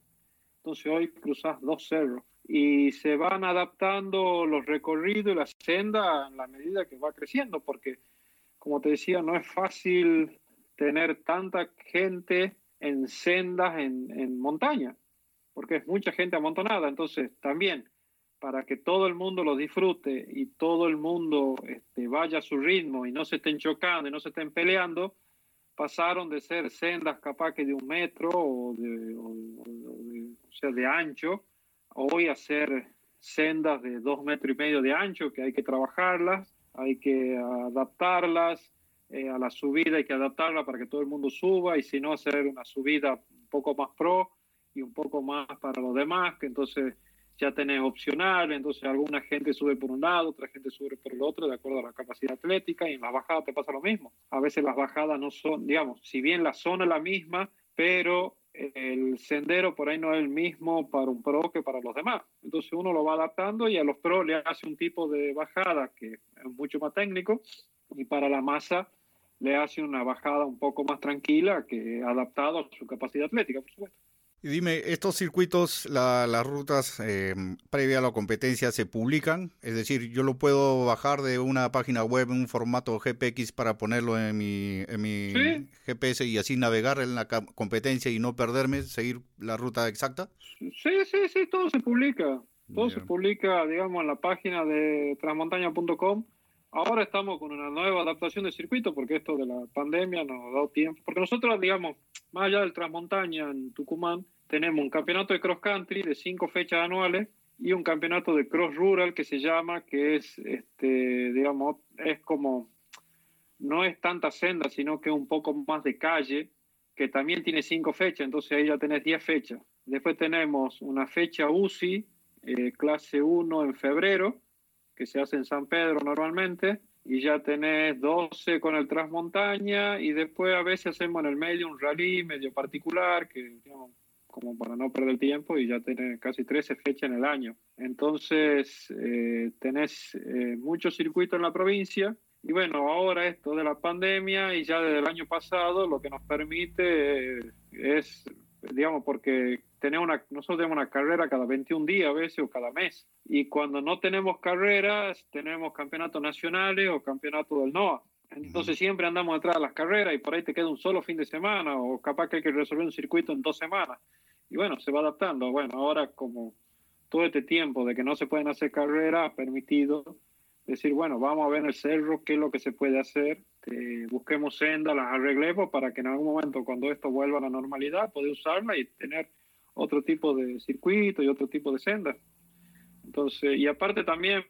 Entonces hoy cruzas dos cerros y se van adaptando los recorridos y la senda en la medida que va creciendo, porque como te decía, no es fácil tener tanta gente en sendas en, en montaña, porque es mucha gente amontonada, entonces también para que todo el mundo lo disfrute y todo el mundo este, vaya a su ritmo y no se estén chocando y no se estén peleando, pasaron de ser sendas capaz que de un metro o, de, o sea, de ancho hoy hacer sendas de dos metros y medio de ancho que hay que trabajarlas, hay que adaptarlas, eh, a la subida hay que adaptarla para que todo el mundo suba y si no hacer una subida un poco más pro y un poco más para los demás, que entonces ya tenés opcional, entonces alguna gente sube por un lado, otra gente sube por el otro, de acuerdo a la capacidad atlética, y en las bajadas te pasa lo mismo. A veces las bajadas no son, digamos, si bien la zona es la misma, pero el sendero por ahí no es el mismo para un pro que para los demás. Entonces uno lo va adaptando y a los pros le hace un tipo de bajada que es mucho más técnico y para la masa le hace una bajada un poco más tranquila que adaptado a su capacidad atlética, por supuesto. Y dime, ¿estos circuitos, las rutas eh, previa a la competencia se publican? Es decir, yo lo puedo bajar de una página web en un formato GPX para ponerlo en mi, en mi GPS y así navegar en la competencia y no perderme, seguir la ruta exacta. Sí, sí, sí, todo se publica. Todo se publica, digamos, en la página de transmontaña.com. Ahora estamos con una nueva adaptación de circuito porque esto de la pandemia nos ha dado tiempo. Porque nosotros, digamos, más allá del Transmontaña en Tucumán, tenemos un campeonato de cross country de cinco fechas anuales y un campeonato de cross rural que se llama, que es, este, digamos, es como, no es tanta senda, sino que es un poco más de calle, que también tiene cinco fechas, entonces ahí ya tenés diez fechas. Después tenemos una fecha UCI, eh, clase 1 en febrero, que se hace en San Pedro normalmente, y ya tenés 12 con el Transmontaña, y después a veces hacemos en el medio un rally medio particular, que como para no perder tiempo, y ya tenés casi 13 fechas en el año. Entonces, eh, tenés eh, muchos circuitos en la provincia, y bueno, ahora esto de la pandemia y ya desde el año pasado lo que nos permite eh, es digamos, porque tenemos una, nosotros tenemos una carrera cada 21 días a veces o cada mes. Y cuando no tenemos carreras, tenemos campeonatos nacionales o campeonatos del NOA. Entonces siempre andamos detrás de las carreras y por ahí te queda un solo fin de semana o capaz que hay que resolver un circuito en dos semanas. Y bueno, se va adaptando. Bueno, ahora como todo este tiempo de que no se pueden hacer carreras ha permitido decir, bueno, vamos a ver en el cerro qué es lo que se puede hacer, busquemos sendas, las arreglemos para que en algún momento cuando esto vuelva a la normalidad, poder usarla y tener otro tipo de circuito y otro tipo de senda. Entonces, y aparte también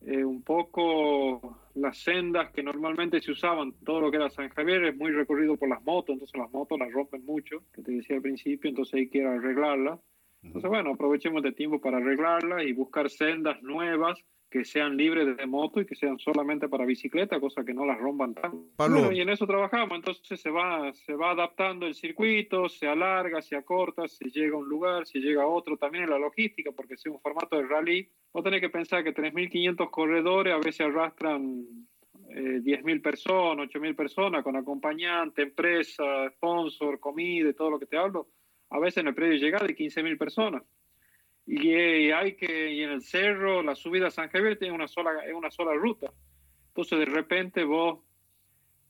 eh, un poco las sendas que normalmente se usaban, todo lo que era San Javier es muy recorrido por las motos, entonces las motos las rompen mucho, que te decía al principio, entonces hay que arreglarlas. Entonces, bueno, aprovechemos de tiempo para arreglarlas y buscar sendas nuevas que sean libres de moto y que sean solamente para bicicleta, cosa que no las rompan tanto. y en eso trabajamos, entonces se va, se va adaptando el circuito, se alarga, se acorta, se llega a un lugar, se llega a otro, también en la logística, porque si es un formato de rally, vos tenés que pensar que 3.500 corredores a veces arrastran eh, 10.000 personas, 8.000 personas, con acompañante, empresa, sponsor, comida y todo lo que te hablo, a veces en el predio llega de 15.000 personas. Y hay que y en el cerro la subida a San Javier tiene una sola es una sola ruta. Entonces de repente vos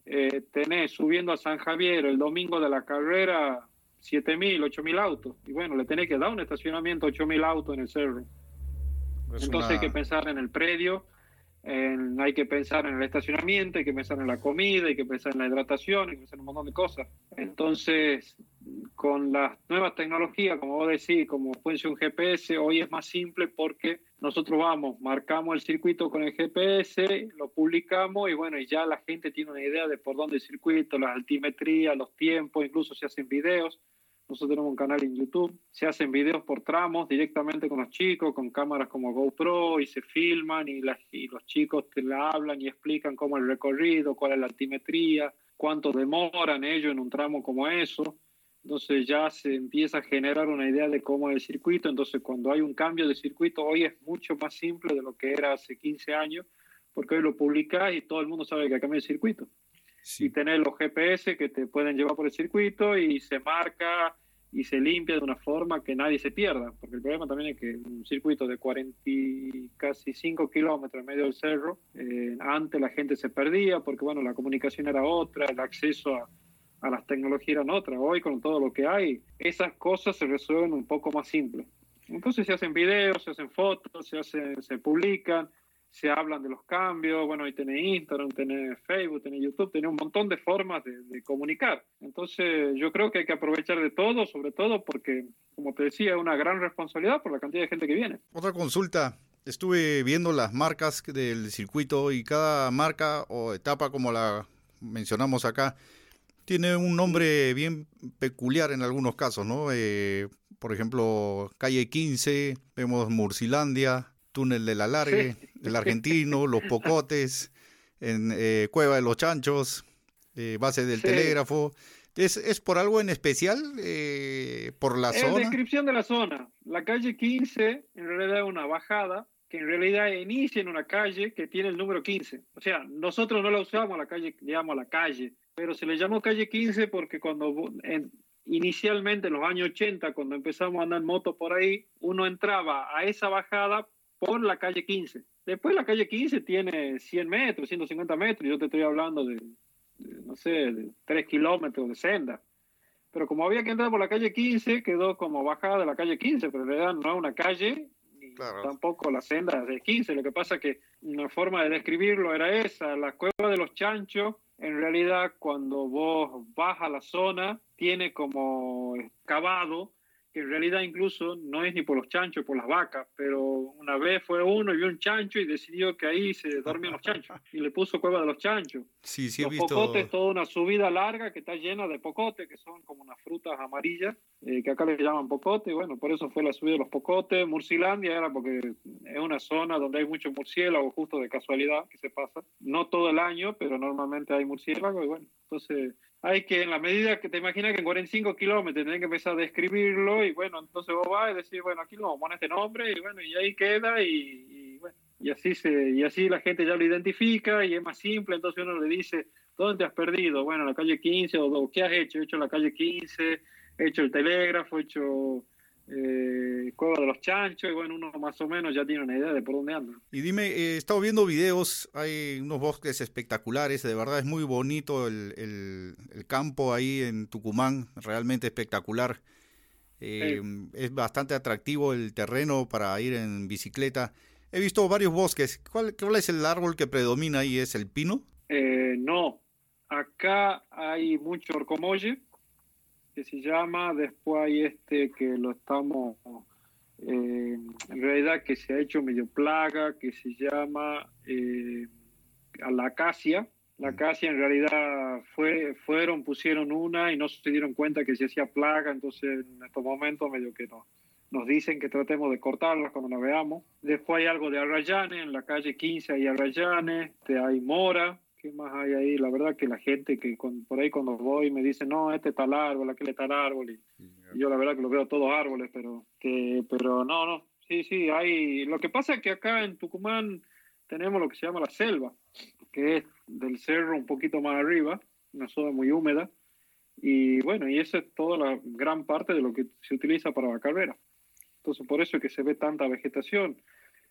eh, tenés subiendo a San Javier el domingo de la carrera 7.000, 8.000 autos. Y bueno le tenés que dar un estacionamiento 8.000 autos en el cerro. Entonces hay que pensar en el predio hay que pensar en el estacionamiento, hay que pensar en la comida, hay que pensar en la hidratación, hay que pensar en un montón de cosas. Entonces, con las nuevas tecnologías, como vos decís, como puede ser un GPS, hoy es más simple porque nosotros vamos, marcamos el circuito con el GPS, lo publicamos y bueno, y ya la gente tiene una idea de por dónde el circuito, las altimetrías, los tiempos, incluso se hacen videos. Nosotros tenemos un canal en YouTube, se hacen videos por tramos directamente con los chicos, con cámaras como GoPro y se filman y, y los chicos te la hablan y explican cómo el recorrido, cuál es la altimetría, cuánto demoran ellos en un tramo como eso. Entonces ya se empieza a generar una idea de cómo es el circuito. Entonces cuando hay un cambio de circuito hoy es mucho más simple de lo que era hace 15 años, porque hoy lo publicás y todo el mundo sabe que ha cambiado el circuito. Y tener los GPS que te pueden llevar por el circuito y se marca y se limpia de una forma que nadie se pierda, porque el problema también es que un circuito de 40 casi 5 kilómetros en medio del cerro, eh, antes la gente se perdía porque bueno, la comunicación era otra, el acceso a, a las tecnologías eran otras, hoy con todo lo que hay, esas cosas se resuelven un poco más simples. Entonces se hacen videos, se hacen fotos, se, hacen, se publican, se hablan de los cambios, bueno, ahí tenés Instagram, tenés Facebook, tenés YouTube, tenés un montón de formas de, comunicar. Entonces yo creo que hay que aprovechar de todo, sobre todo porque, como te decía, es una gran responsabilidad por la cantidad de gente que viene. Otra consulta, estuve viendo las marcas del circuito y cada marca o etapa como la mencionamos acá, tiene un nombre bien peculiar en algunos casos, ¿no? Eh, por ejemplo, calle 15, vemos Murcilandia, túnel de la Largue, el argentino, los Pocotes, en eh, Cueva de los Chanchos, eh, base del telégrafo. ¿Es, ¿Es por algo en especial? Eh, ¿Por la zona? Es descripción de la zona. La calle 15 en realidad es una bajada que en realidad inicia en una calle que tiene el número 15. O sea, nosotros no la usamos la calle, digamos la calle, pero se le llamó calle 15 porque cuando en, inicialmente en los años 80, cuando empezamos a andar en moto por ahí, uno entraba a esa bajada por la calle 15. Después la calle 15 tiene 100 metros, 150 metros, yo te estoy hablando de, no sé, de 3 kilómetros de senda. Pero como había que entrar por la calle 15, quedó como bajada de la calle 15, pero en realidad no es una calle, tampoco la senda de 15. Lo que pasa que una forma de describirlo era esa, la cueva de los chanchos, en realidad cuando vos vas a la zona, tiene como excavado que en realidad incluso no es ni por los chanchos, por las vacas, pero una vez fue uno y vio un chancho y decidió que ahí se dormían los chanchos y le puso cueva de los chanchos. Sí, sí, he los visto... pocotes, toda una subida larga que está llena de pocotes, que son como unas frutas amarillas, eh, que acá le llaman pocote, y bueno, por eso fue la subida de los pocotes. Murcilandia era porque es una zona donde hay mucho murciélago, justo de casualidad que se pasa. No todo el año, pero normalmente hay murciélago, y bueno, entonces hay que, en la medida que te imaginas que en 45 kilómetros tenés que empezar a describirlo y bueno, entonces vos vas y decís, bueno, aquí lo vamos a poner este nombre y bueno, y ahí queda y, bueno, y así, se, y así la gente ya lo identifica y es más simple, entonces uno le dice, ¿dónde te has perdido? Bueno, en la calle 15 o ¿qué has hecho? He hecho la calle 15, he hecho el telégrafo, he hecho eh, Cueva de los Chanchos, y bueno, uno más o menos ya tiene una idea de por dónde anda. Y dime, eh, he estado viendo videos, hay unos bosques espectaculares, de verdad es muy bonito el, el, campo ahí en Tucumán, realmente espectacular. Eh, es bastante atractivo el terreno para ir en bicicleta. He visto varios bosques. ¿Cuál, ¿Cuál, es el árbol que predomina ahí? ¿Es el pino? Eh, no. Acá hay mucho orcomolle, que se llama, después hay este que lo estamos, eh, en realidad que se ha hecho medio plaga, que se llama eh, a la acacia. La mm. acacia en realidad fue, fueron, pusieron una y no se dieron cuenta que se hacía plaga, entonces en estos momentos medio que no, nos dicen que tratemos de cortarlas cuando la veamos. Después hay algo de arrayanes, en la calle 15 hay arrayanes, este, hay mora, ¿Qué más hay ahí? La verdad que la gente que por ahí cuando voy me dice, no, este tal árbol, aquel tal árbol. Y, yo la verdad que lo veo todos árboles, pero, que, pero no, no. Sí, sí, hay. Lo que pasa es que acá en Tucumán tenemos lo que se llama la selva, que es del cerro un poquito más arriba, una zona muy húmeda. Y bueno, y esa es toda la gran parte de lo que se utiliza para la carrera. Entonces, por eso es que se ve tanta vegetación.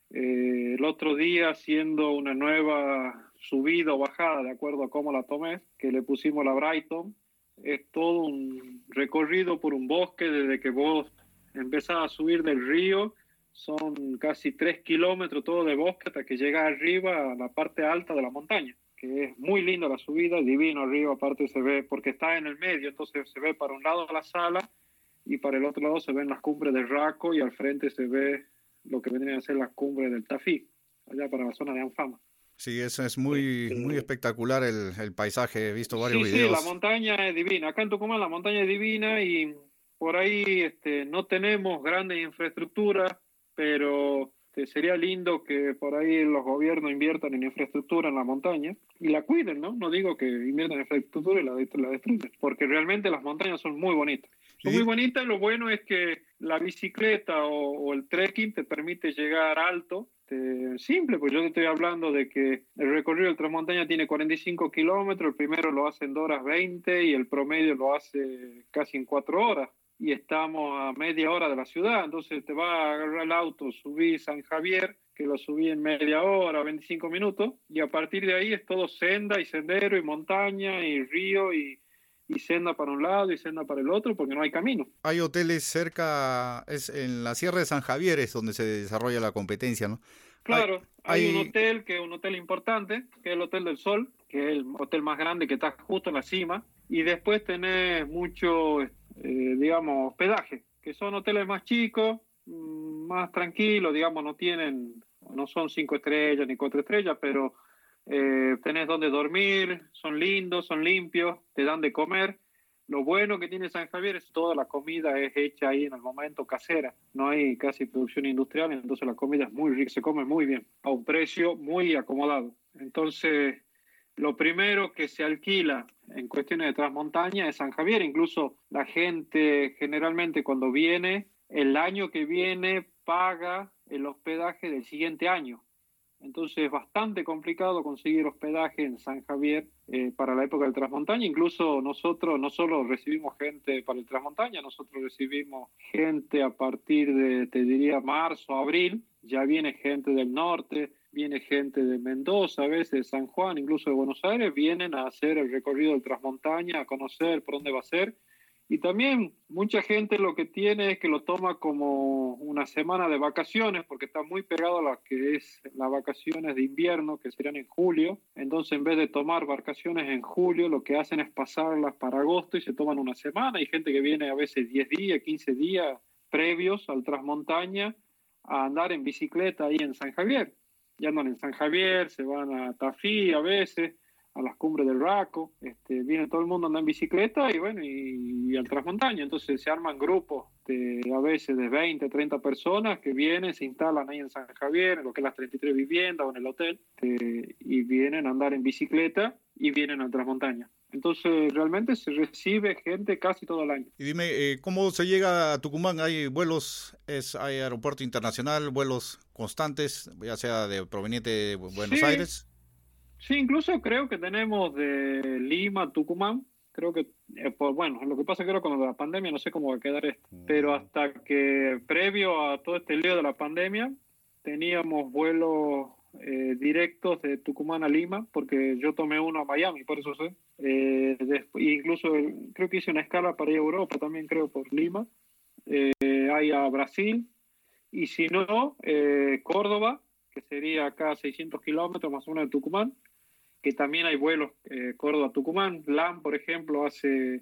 Eh, el otro día, haciendo una nueva subida o bajada, de acuerdo a cómo la tomé, que le pusimos la Brighton, es todo un recorrido por un bosque desde que vos empezás a subir del río, son casi tres kilómetros todo de bosque hasta que llegas arriba a la parte alta de la montaña, que es muy linda la subida, divino arriba, aparte se ve, porque está en el medio, entonces se ve para un lado la sala y para el otro lado se ven las cumbres del Raco y al frente se ve lo que vendrían a ser las cumbres del Tafí, allá para la zona de Anfama. Sí, eso es muy, muy espectacular el, el paisaje, he visto varios videos. Sí, la montaña es divina. Acá en Tucumán la montaña es divina y por ahí este, no tenemos grandes infraestructuras, pero este, sería lindo que por ahí los gobiernos inviertan en infraestructura en la montaña y la cuiden, ¿no? No digo que inviertan en infraestructura y la, la destruyan, porque realmente las montañas son muy bonitas. Son muy bonitas y lo bueno es que la bicicleta o, o el trekking te permite llegar alto este, simple, pues yo te estoy hablando de que el recorrido del Transmontaña tiene 45 kilómetros, el primero lo hace en 2 horas 20 y el promedio lo hace casi en 4 horas. Y estamos a media hora de la ciudad, entonces te va a agarrar el auto, subí San Javier, que lo subí en media hora, 25 minutos, y a partir de ahí es todo senda y sendero y montaña y río y, y senda para un lado y senda para el otro porque no hay camino. Hay hoteles cerca, es en la Sierra de San Javier es donde se desarrolla la competencia, ¿no? Claro, hay, un hotel que es un hotel importante, que es el Hotel del Sol, que es el hotel más grande que está justo en la cima, y después tenés mucho, eh, digamos, hospedaje, que son hoteles más chicos, mm, más tranquilos, digamos, no tienen, no son cinco estrellas ni cuatro estrellas, pero eh, tenés donde dormir, son lindos, son limpios, te dan de comer. Lo bueno que tiene San Javier es que toda la comida es hecha ahí en el momento casera, no hay casi producción industrial, entonces la comida es muy rica, se come muy bien, a un precio muy acomodado. Entonces, lo primero que se alquila en cuestiones de transmontaña es San Javier, incluso la gente generalmente cuando viene, el año que viene paga el hospedaje del siguiente año. Entonces es bastante complicado conseguir hospedaje en San Javier eh, para la época del Transmontaña. Incluso nosotros no solo recibimos gente para el Transmontaña, nosotros recibimos gente a partir de, te diría, marzo, abril. Ya viene gente del norte, viene gente de Mendoza, a veces de San Juan, incluso de Buenos Aires, vienen a hacer el recorrido del Transmontaña, a conocer por dónde va a ser y también mucha gente lo que tiene es que lo toma como una semana de vacaciones, porque está muy pegado a lo que es las vacaciones de invierno, que serían en julio. Entonces, en vez de tomar vacaciones en julio, lo que hacen es pasarlas para agosto y se toman una semana. Hay gente que viene a veces 10 días, 15 días previos al Transmontaña a andar en bicicleta ahí en San Javier. Y andan en San Javier, se van a Tafí a veces a las cumbres del Raco, este, viene todo el mundo anda en bicicleta y bueno, y, al transmontaña, entonces se arman grupos de a veces de 20, 30 personas que vienen, se instalan ahí en San Javier, en lo que es las 33 viviendas o en el hotel, este, y vienen a andar en bicicleta y vienen al transmontaña. Entonces, realmente se recibe gente casi todo el año. Y dime, eh, ¿cómo se llega a Tucumán? ¿Hay vuelos, es, hay aeropuerto internacional, vuelos constantes, ya sea de proveniente de Buenos Aires? Sí, incluso creo que tenemos de Lima a Tucumán. Creo que, eh, bueno, lo que pasa creo que con la pandemia no sé cómo va a quedar esto, pero mm. hasta que previo a todo este lío de la pandemia teníamos vuelos eh, directos de Tucumán a Lima, porque yo tomé uno a Miami, por eso sé. Eh, incluso creo que hice una escala para ir a Europa también, creo, por Lima. hay a Brasil, y si no, Córdoba, que sería acá 600 kilómetros más o menos de Tucumán que también hay vuelos eh, Córdoba-Tucumán. LAM, por ejemplo, hace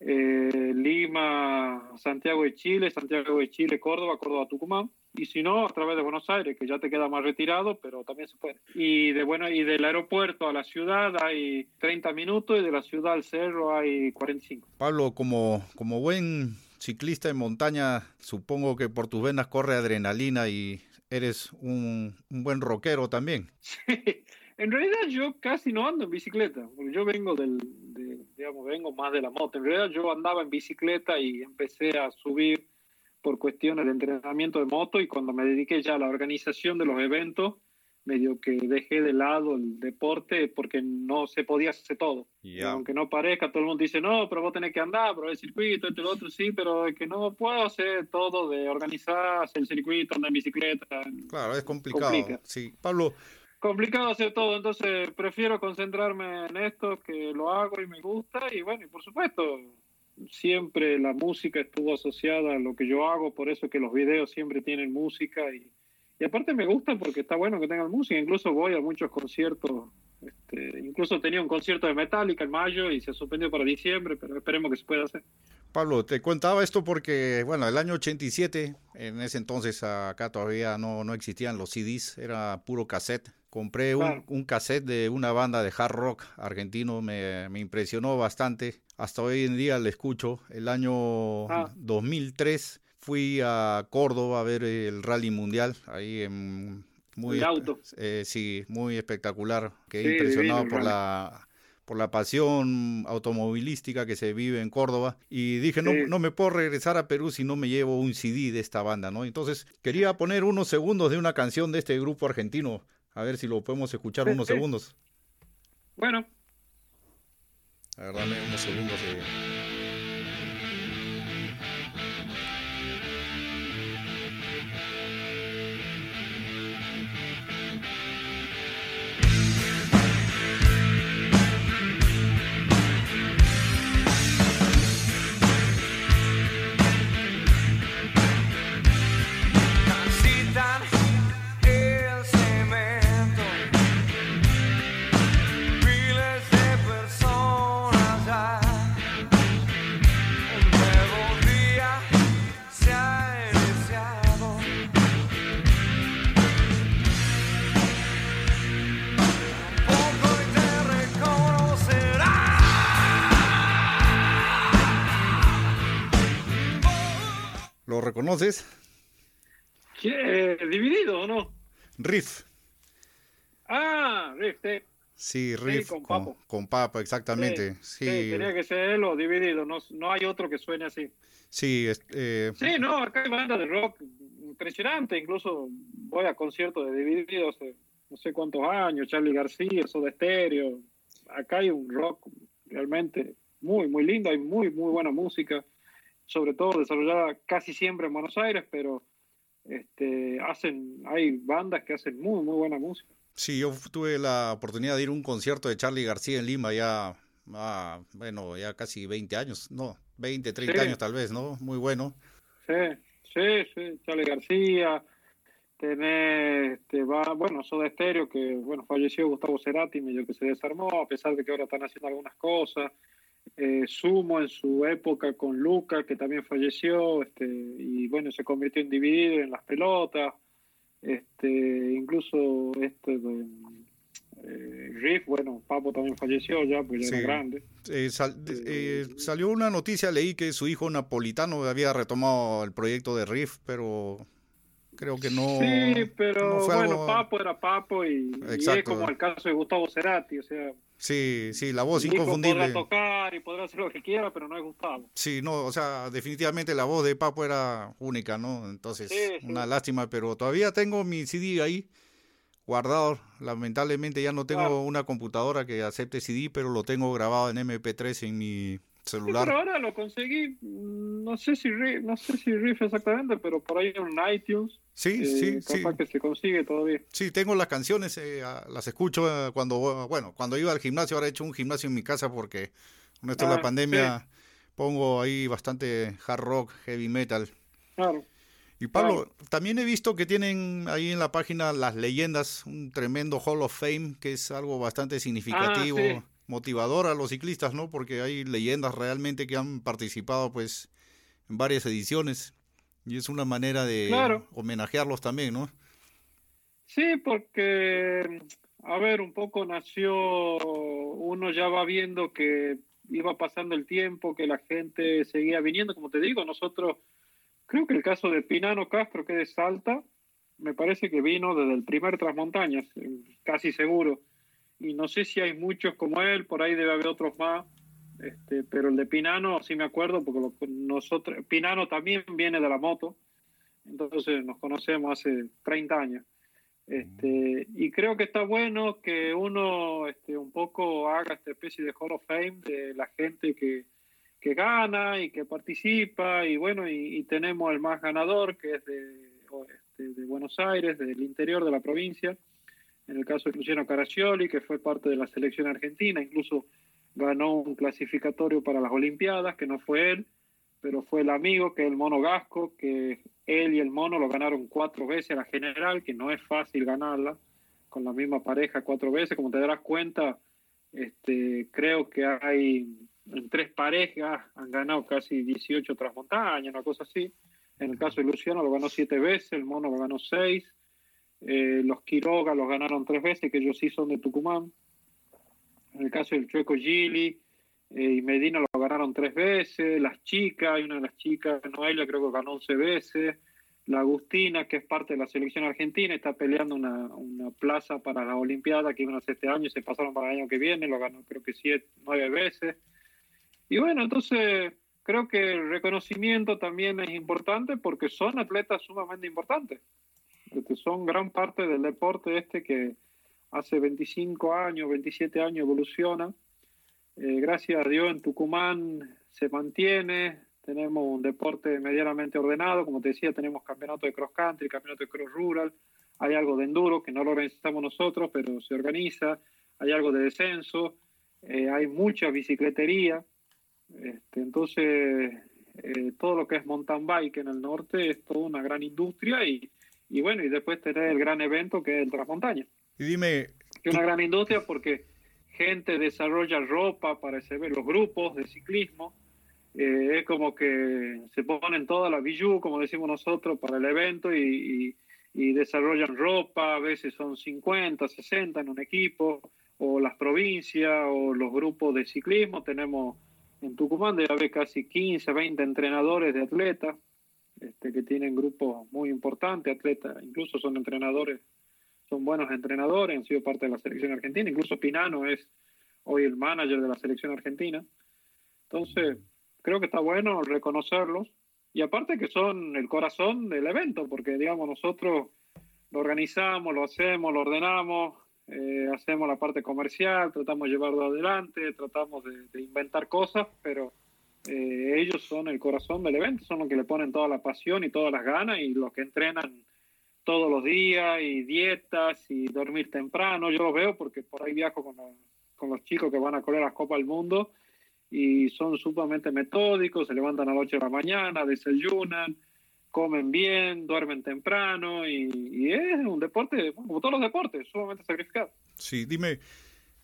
eh, Lima, Santiago de Chile, Santiago de Chile, Córdoba, Córdoba-Tucumán. Y si no, a través de Buenos Aires, que ya te queda más retirado, pero también se puede. Y, de, bueno, y del aeropuerto a la ciudad hay 30 minutos y de la ciudad al cerro hay 45. Pablo, como, como buen ciclista en montaña, supongo que por tus venas corre adrenalina y eres un, un buen rockero también. (laughs) Sí. En realidad yo casi no ando en bicicleta, porque yo vengo del, digamos, vengo más de la moto. En realidad yo andaba en bicicleta y empecé a subir por cuestiones de entrenamiento de moto y cuando me dediqué ya a la organización de los eventos, medio que dejé de lado el deporte porque no se podía hacer todo. Aunque no parezca, todo el mundo dice, no, pero vos tenés que andar, pero el circuito, este, lo otro, sí, pero es que no puedo hacer todo de organizar el circuito, andar en bicicleta. Claro, es complicado. Sí, Pablo, complicado hacer todo, entonces prefiero concentrarme en esto, que lo hago y me gusta, y bueno, y por supuesto, siempre la música estuvo asociada a lo que yo hago, por eso que los videos siempre tienen música, y, y aparte me gusta porque está bueno que tengan música, incluso voy a muchos conciertos, este, incluso tenía un concierto de Metallica en mayo y se suspendió para diciembre, pero esperemos que se pueda hacer. Pablo, te contaba esto porque, bueno, el año 87, en ese entonces acá todavía no, no existían los CDs, era puro cassette. Compré un, un, cassette de una banda de hard rock argentino, me, me, impresionó bastante. Hasta hoy en día le escucho. El año 2003 ah. fui a Córdoba a ver el Rally Mundial, ahí en... Muy, auto. Eh, sí, muy espectacular. Quedé impresionado por la por la pasión automovilística que se vive en Córdoba y dije, no, no me puedo regresar a Perú si no me llevo un CD de esta banda, ¿no? Entonces quería poner unos segundos de una canción de este grupo argentino a ver si lo podemos escuchar unos segundos. Bueno. A ver, dame unos segundos. ¿Conoces? Eh, ¿Dividido o no? Riff. Ah, Riff, sí. Sí, Riff con, con, Papa, exactamente. Sí, tenía que ser él o dividido, no, no hay otro que suene así. Sí, eh... sí, no, acá hay bandas de rock impresionante, incluso voy a conciertos de divididos hace no sé cuántos años, Charlie García, Soda Stereo. Acá hay un rock realmente muy, muy lindo, hay muy, muy buena música, sobre todo desarrollada casi siempre en Buenos Aires, pero este, hacen, hay bandas que hacen muy, muy buena música. Sí, yo tuve la oportunidad de ir a un concierto de Charlie García en Lima ya, ah, bueno, ya casi 20 años, no, 20, 30 años tal vez, ¿no? Muy bueno. Sí, sí, sí, Charlie García, tenés, este, va, bueno, Soda Stereo, que, bueno, falleció Gustavo Cerati, medio que se desarmó, a pesar de que ahora están haciendo algunas cosas. Eh, Sumo en su época con Luca, que también falleció, este, y bueno, se convirtió en dividido en las pelotas este, incluso este de, eh, Riff, bueno, Papo también falleció ya, pues ya era grande. Eh, eh, salió una noticia, leí que su hijo napolitano había retomado el proyecto de Riff, pero creo que no. Sí, pero bueno, Papo era Papo y, y, es como el caso de Gustavo Cerati, o sea, Sí, sí, la voz inconfundible. Podrá tocar y podrá hacer lo que quiera, pero no es Gustavo. Sí, no, o sea, definitivamente la voz de Papo era única, ¿no? Entonces, una lástima, pero todavía tengo mi CD ahí guardado. Lamentablemente ya no tengo una computadora que acepte CD, pero lo tengo grabado en MP3 en mi celular. pero ahora lo conseguí, mm, no sé si no sé si Riff exactamente, pero por ahí en iTunes. Sí, eh, sí, capaz que se consigue todavía. Sí, tengo las canciones, eh, las escucho eh, cuando, bueno, cuando iba al gimnasio, ahora he hecho un gimnasio en mi casa porque con esto de la ah, pandemia pongo ahí bastante hard rock, heavy metal. Claro. Y Pablo, también he visto que tienen ahí en la página las leyendas, un tremendo Hall of Fame, que es algo bastante significativo. Ah, motivador a los ciclistas, ¿no? Porque hay leyendas realmente que han participado pues en varias ediciones y es una manera de homenajearlos también, ¿no? Sí, porque, a ver, un poco nació, uno ya va viendo que iba pasando el tiempo, que la gente seguía viniendo, como te digo, nosotros, creo que el caso de Pinano Castro, que es de Salta, me parece que vino desde el primer Transmontañas, casi seguro y no sé si hay muchos como él, por ahí debe haber otros más, este, pero el de Pinano sí me acuerdo porque nosotros, Pinano también viene de la moto, entonces nos conocemos hace 30 años. Este, y creo que está bueno que uno este, un poco haga esta especie de Hall of Fame de la gente que, que gana y que participa, y bueno, y, tenemos el más ganador que es de, este, de Buenos Aires, del interior de la provincia, en el caso de Luciano Caraccioli, que fue parte de la selección argentina, incluso ganó un clasificatorio para las Olimpiadas, que no fue él, pero fue el amigo, que es el Mono Gasco, que él y el Mono lo ganaron cuatro veces a la general, que no es fácil ganarla, con la misma pareja cuatro veces, como te darás cuenta, este, creo que hay en tres parejas, han ganado casi 18 transmontañas, una cosa así. En el caso de Luciano lo ganó siete veces, el Mono lo ganó seis, eh, los Quiroga los ganaron tres veces, que ellos sí son de Tucumán. En el caso del Chueco Gili eh, y Medina lo ganaron tres veces. Las chicas, hay una de las chicas, Noelia creo que ganó once veces. La Agustina, que es parte de la selección argentina, está peleando una, una plaza para la Olimpiada que iban a hacer este año y se pasaron para el año que viene, lo ganó creo que siete, nueve veces. Y bueno, entonces creo que el reconocimiento también es importante porque son atletas sumamente importantes son gran parte del deporte este que hace 25 años, 27 años evoluciona. Eh, gracias a Dios en Tucumán se mantiene, tenemos un deporte medianamente ordenado, como te decía, tenemos campeonato de cross country, campeonato de cross rural, hay algo de enduro que no lo organizamos nosotros, pero se organiza, hay algo de descenso, eh, hay mucha bicicletería, este, entonces eh, todo lo que es mountain bike en el norte es toda una gran industria y y bueno, y después tener el gran evento que es el Transmontaña. Y dime... Es una gran industria porque gente desarrolla ropa para ese, los grupos de ciclismo. Eh, es como que se ponen toda la bijou, como decimos nosotros, para el evento y, y, desarrollan ropa, a veces son 50, 60 en un equipo, o las provincias, o los grupos de ciclismo. Tenemos en Tucumán debe haber casi 15, 20 entrenadores de atletas este, que tienen grupos muy importantes, atletas, incluso son entrenadores, son buenos entrenadores, han sido parte de la selección argentina, incluso Pinano es hoy el manager de la selección argentina. Entonces, creo que está bueno reconocerlos y aparte que son el corazón del evento, porque digamos nosotros lo organizamos, lo hacemos, lo ordenamos, eh, hacemos la parte comercial, tratamos de llevarlo adelante, tratamos de, inventar cosas, pero eh, ellos son el corazón del evento, son los que le ponen toda la pasión y todas las ganas y los que entrenan todos los días y dietas y dormir temprano. Yo los veo porque por ahí viajo con, con los chicos que van a correr las Copas del Mundo y son sumamente metódicos, se levantan a las 8 de la mañana, desayunan, comen bien, duermen temprano y, es un deporte, como todos los deportes, sumamente sacrificado. Sí, dime,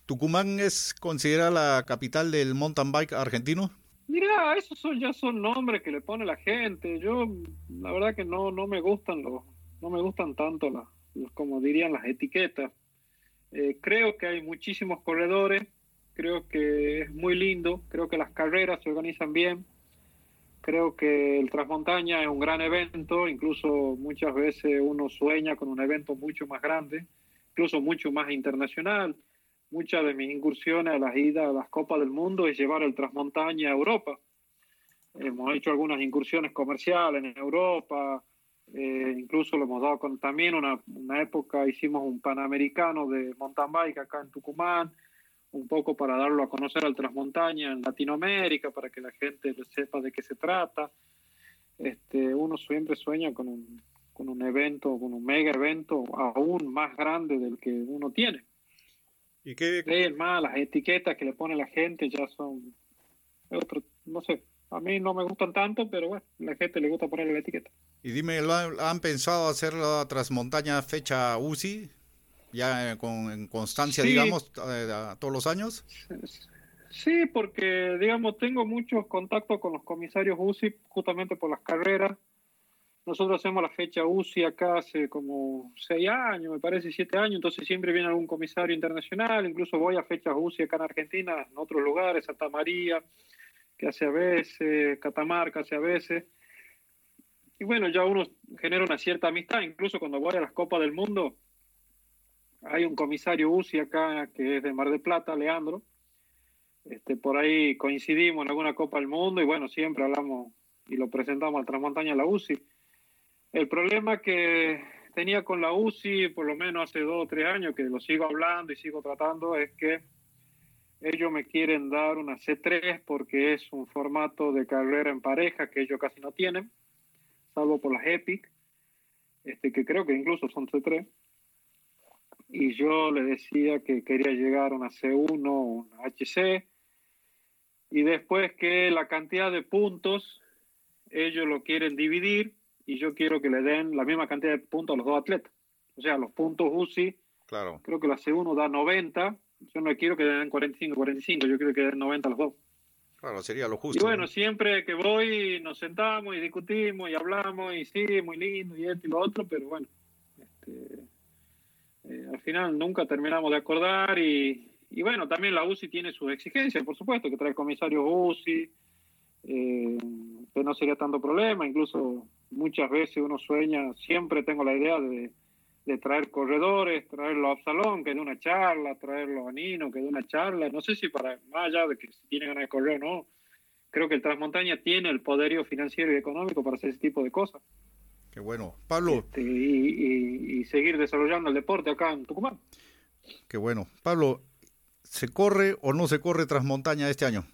¿Tucumán es considerada la capital del mountain bike argentino? Mira, esos son, ya son nombres que le pone la gente. Yo, la verdad que no, no me gustan los, no me gustan tanto las, como dirían las etiquetas. Eh, creo que hay muchísimos corredores, creo que es muy lindo, creo que las carreras se organizan bien, Creo que el Transmontaña es un gran evento, incluso muchas veces uno sueña con un evento mucho más grande, incluso mucho más internacional. Muchas de mis incursiones a las idas a las Copas del Mundo es llevar el Transmontaña a Europa. Hemos hecho algunas incursiones comerciales en Europa, eh, incluso lo hemos dado con también una, una época hicimos un panamericano de mountain bike acá en Tucumán, un poco para darlo a conocer al Transmontaña en Latinoamérica, para que la gente sepa de qué se trata. Este, uno siempre sueña con un, con un evento, con un mega evento aún más grande del que uno tiene. ¿Y qué? más, las etiquetas que le pone la gente ya son otro, no sé, a mí no me gustan tanto, pero bueno, a la gente le gusta ponerle la etiqueta. Y dime, ¿han pensado hacer la Transmontaña fecha UCI? ya con constancia, digamos, todos los años? Sí, porque, digamos, tengo muchos contactos con los comisarios UCI justamente por las carreras. Nosotros hacemos la fecha UCI acá hace como seis años, me parece, siete años, entonces siempre viene algún comisario internacional, incluso voy a fechas UCI acá en Argentina, en otros lugares, Santa María, que hace a veces, Catamarca hace a veces. Y bueno, ya uno genera una cierta amistad, incluso cuando voy a las Copas del Mundo, hay un comisario UCI acá que es de Mar del Plata, Leandro. Este, por ahí coincidimos en alguna Copa del Mundo y bueno, siempre hablamos y lo presentamos al Transmontaña la UCI. El problema que tenía con la UCI, por lo menos hace dos o tres años que lo sigo hablando y sigo tratando, es que ellos me quieren dar una C3 porque es un formato de carrera en pareja que ellos casi no tienen, salvo por las EPIC, este, que creo que incluso son C3 y yo le decía que quería llegar a una C1, una HC, y después que la cantidad de puntos ellos lo quieren dividir y yo quiero que le den la misma cantidad de puntos a los dos atletas. O sea, los puntos UCI, claro. creo que la C1 da 90, yo no quiero que den 45, 45, yo quiero que den 90 a los dos. Claro, sería lo justo. Y bueno, siempre que voy nos sentamos y discutimos y hablamos y sí, muy lindo y esto y lo otro, pero bueno, este, eh, al final nunca terminamos de acordar y, bueno, también la UCI tiene sus exigencias, por supuesto, que trae comisario UCI, eh, que no sería tanto problema, incluso muchas veces uno sueña, siempre tengo la idea de, traer corredores, traerlo a Absalón, que de una charla, traerlo a Nino, que de una charla, no sé si para, más allá de que si tiene ganas de correr o no, creo que el Transmontaña tiene el poderío financiero y económico para hacer ese tipo de cosas. Qué bueno. Pablo. Este, y, seguir desarrollando el deporte acá en Tucumán. Qué bueno. Pablo, ¿se corre o no se corre Transmontaña este año?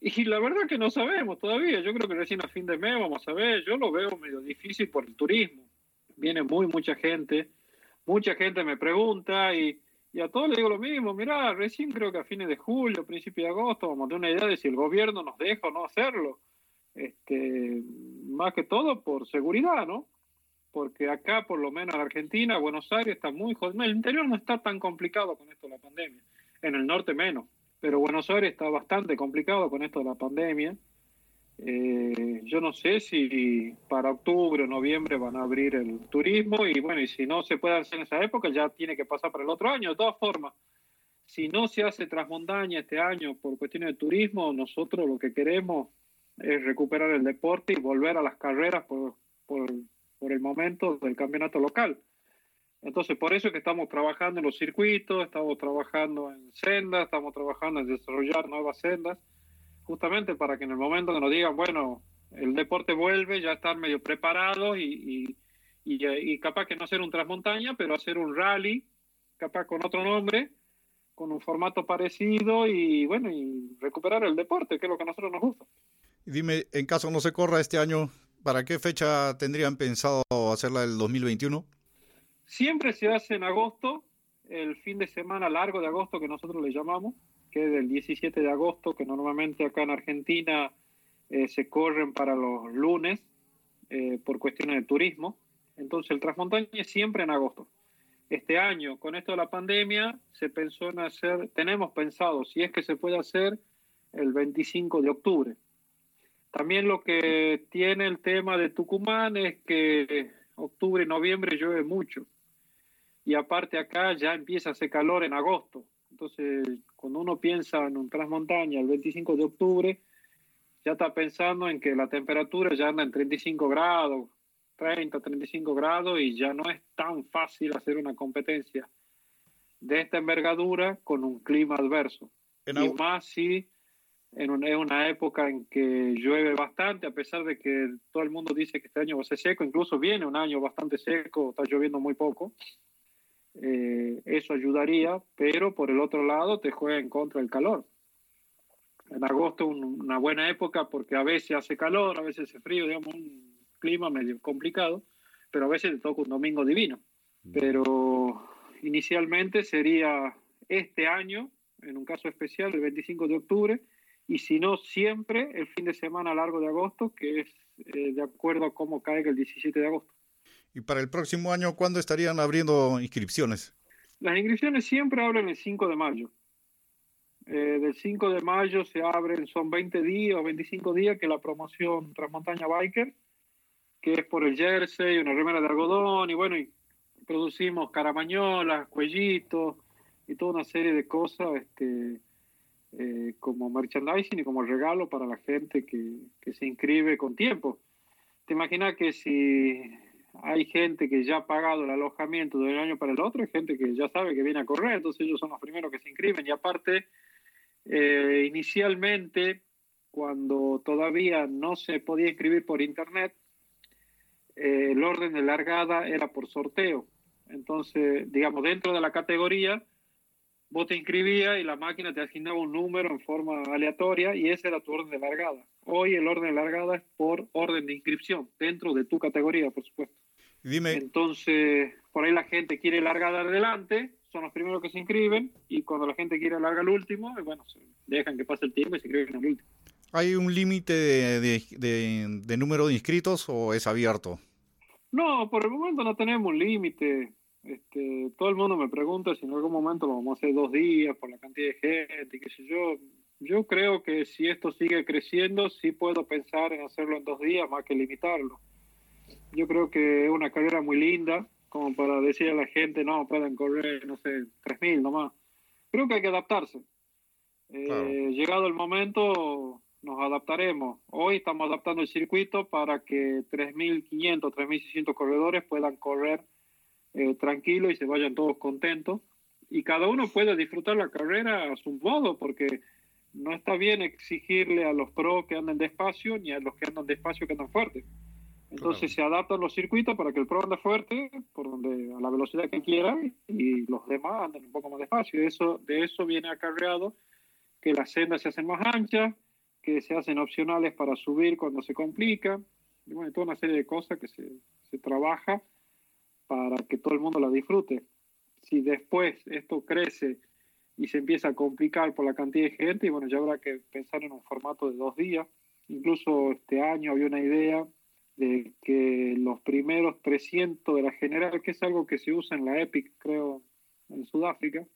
Y la verdad que no sabemos todavía. Yo creo que recién a fin de mes vamos a ver. Yo lo veo medio difícil por el turismo. Viene muy mucha gente. Mucha gente me pregunta y, y a todos les digo lo mismo. Mirá, recién creo que a fines de julio, principio de agosto, vamos a tener una idea de si el gobierno nos deja o no hacerlo. Este, más que todo por seguridad, ¿no? porque acá, por lo menos en Argentina, Buenos Aires está muy jodido. El interior no está tan complicado con esto de la pandemia, en el norte menos, pero Buenos Aires está bastante complicado con esto de la pandemia. Eh, yo no sé si para octubre o noviembre van a abrir el turismo y bueno, y si no se puede hacer en esa época, ya tiene que pasar para el otro año. De todas formas, si no se hace Transmontaña este año por cuestiones de turismo, nosotros lo que queremos es recuperar el deporte y volver a las carreras por, por, por el momento del campeonato local. Entonces, por eso es que estamos trabajando en los circuitos, estamos trabajando en sendas, estamos trabajando en desarrollar nuevas sendas, justamente para que en el momento que nos digan, bueno, el deporte vuelve, ya estar medio preparado y, y, y, capaz que no hacer un transmontaña, pero hacer un rally, capaz con otro nombre, con un formato parecido y bueno, y recuperar el deporte, que es lo que a nosotros nos gusta. Dime, en caso no se corra este año, ¿para qué fecha tendrían pensado hacerla el 2021? Siempre se hace en agosto, el fin de semana largo de agosto que nosotros le llamamos, que del 17 de agosto, que normalmente acá en Argentina eh, se corren para los lunes eh, por cuestiones de turismo. Entonces el Transmontaña es siempre en agosto. Este año, con esto de la pandemia, se pensó en hacer, tenemos pensado, si es que se puede hacer, el 25 de octubre. También lo que tiene el tema de Tucumán es que octubre y noviembre llueve mucho y aparte acá ya empieza a hacer calor en agosto. Entonces, cuando uno piensa en un transmontaña el 25 de octubre, ya está pensando en que la temperatura ya anda en 35 grados, 30, 35 grados y ya no es tan fácil hacer una competencia de esta envergadura con un clima adverso. y más si en una, una época en que llueve bastante, a pesar de que todo el mundo dice que este año va a ser seco, incluso viene un año bastante seco, está lloviendo muy poco. Eh, eso ayudaría, pero por el otro lado te juega en contra el calor. En agosto una buena época porque a veces hace calor, a veces hace frío, digamos, un clima medio complicado, pero a veces te toca un domingo divino. Mm. Pero inicialmente sería este año, en un caso especial, el 25 de octubre, y si no, siempre el fin de semana largo de agosto, que es eh, de acuerdo a cómo caiga el 17 de agosto. ¿Y para el próximo año cuándo estarían abriendo inscripciones? Las inscripciones siempre abren el 5 de mayo. Eh, del 5 de mayo se abren, son 20 días o 25 días que la promoción Transmontaña Biker, que es por el jersey, una remera de algodón y bueno, producimos caramañolas, cuellitos y toda una serie de cosas este, eh, como merchandising y como regalo para la gente que, que se inscribe con tiempo. Te imaginas que si hay gente que ya ha pagado el alojamiento de un año para el otro, hay gente que ya sabe que viene a correr, entonces ellos son los primeros que se inscriben. Y aparte, eh, inicialmente, cuando todavía no se podía inscribir por internet, eh, el orden de largada era por sorteo. Entonces, digamos, dentro de la categoría, vos te inscribías y la máquina te asignaba un número en forma aleatoria y ese era tu orden de largada. Hoy el orden de largada es por orden de inscripción, dentro de tu categoría, por supuesto. Dime. Entonces, por ahí la gente quiere largar adelante, son los primeros que se inscriben, y cuando la gente quiere largar el último, eh, bueno, dejan que pase el tiempo y se inscriben al último. ¿Hay un límite de, número de inscritos o es abierto? No, por el momento no tenemos un límite. Este, todo el mundo me pregunta si en algún momento lo vamos a hacer dos días por la cantidad de gente y qué sé yo. Yo creo que si esto sigue creciendo, sí puedo pensar en hacerlo en dos días más que limitarlo. Yo creo que es una carrera muy linda, como para decir a la gente, no, pueden correr, no sé, 3.000 nomás. Creo que hay que adaptarse. Eh, llegado el momento, nos adaptaremos. Hoy estamos adaptando el circuito para que 3.500, 3.600 corredores puedan correr eh, tranquilo y se vayan todos contentos. Y cada uno puede disfrutar la carrera a su modo, porque no está bien exigirle a los pros que anden despacio ni a los que andan despacio que andan fuerte. Entonces se adaptan los circuitos para que el pro ande fuerte, por donde a la velocidad que quiera, y los demás anden un poco más despacio. Eso, de eso viene acarreado que las sendas se hacen más anchas, que se hacen opcionales para subir cuando se complica, y bueno, toda una serie de cosas que se, se trabaja para que todo el mundo la disfrute. Si después esto crece y se empieza a complicar por la cantidad de gente, y bueno, ya habrá que pensar en un formato de dos días. Incluso este año había una idea de que los primeros 300 de la general, que es algo que se usa en la EPIC, creo, en Sudáfrica,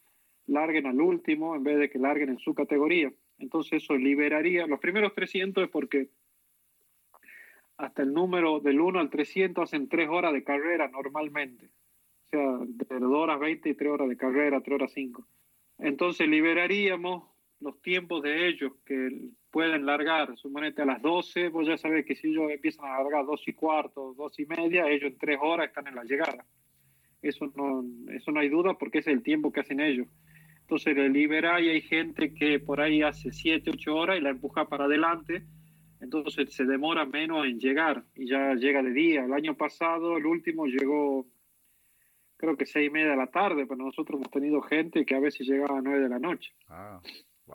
larguen al último en vez de que larguen en su categoría. Entonces eso liberaría, los primeros 300 es porque hasta el número del 1 al 300 hacen 3 horas de carrera normalmente. O sea, de 2 horas 20 y 3 horas de carrera, 3 horas 5. Entonces liberaríamos los tiempos de ellos que pueden largar, suponete a las 12, vos ya sabés que si ellos empiezan a largar dos y cuarto, dos y media, ellos en tres horas están en la llegada. Eso no, eso no hay duda porque es el tiempo que hacen ellos. Entonces le libera y hay gente que por ahí hace siete, ocho horas y la empuja para adelante, entonces se demora menos en llegar y ya llega de día. El año pasado, el último llegó creo que seis y media de la tarde, pero nosotros hemos tenido gente que a veces llegaba a nueve de la noche. Ah,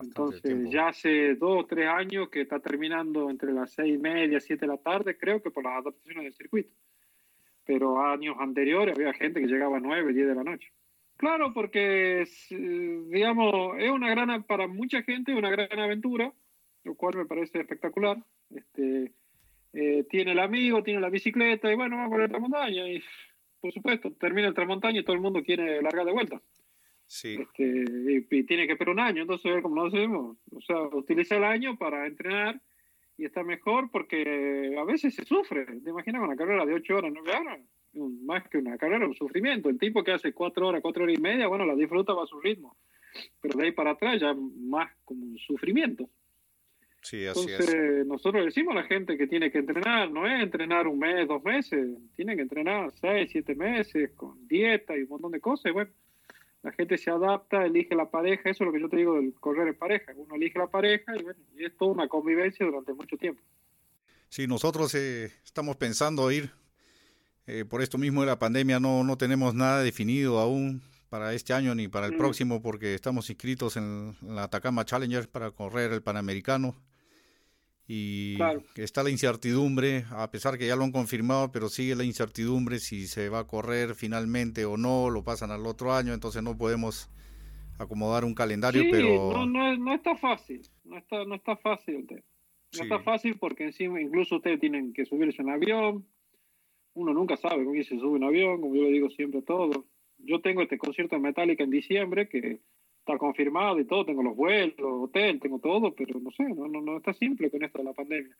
Entonces ya hace dos o tres años que está terminando entre las seis y media, siete de la tarde, creo que por las adaptaciones del circuito. Pero años anteriores había gente que llegaba a nueve, diez de la noche. Claro, porque digamos, es una gran, para mucha gente, una gran aventura, lo cual me parece espectacular. Este, eh, tiene el amigo, tiene la bicicleta y bueno, vamos a la montaña y por supuesto, termina el Tramontaña y todo el mundo quiere largar de vuelta. Sí. Este, y, tiene que esperar un año, entonces, como no hacemos, o sea, utiliza el año para entrenar y está mejor porque a veces se sufre. ¿Te imaginas una carrera de 8 horas, 9 horas? Más que una carrera, un sufrimiento. El tipo que hace 4 horas, 4 horas y media, bueno, la disfruta va a su ritmo. Pero de ahí para atrás ya más como un sufrimiento. Sí, así Entonces, nosotros decimos a la gente que tiene que entrenar, no es entrenar un mes, dos meses, tienen que entrenar seis, siete meses, con dieta y un montón de cosas. Y bueno, la gente se adapta, elige la pareja, eso es lo que yo te digo del correr en pareja. Uno elige la pareja y bueno, y es toda una convivencia durante mucho tiempo. Sí, nosotros eh, estamos pensando ir, eh, por esto mismo de la pandemia, no, no tenemos nada definido aún para este año ni para el mm. próximo porque estamos inscritos en la Atacama Challenger para correr el Panamericano y está la incertidumbre, a pesar que ya lo han confirmado, pero sigue la incertidumbre si se va a correr finalmente o no, lo pasan al otro año, entonces no podemos acomodar un calendario, pero... No, no, no, está fácil, no está, no está fácil. No está fácil porque encima incluso ustedes tienen que subirse en avión, uno nunca sabe con quién se sube en avión, como yo le digo siempre a todos. Yo tengo este concierto en Metallica en diciembre que confirmado y todo, tengo los vuelos, hotel, tengo todo, pero no sé, no, no, no está simple con esto de la pandemia.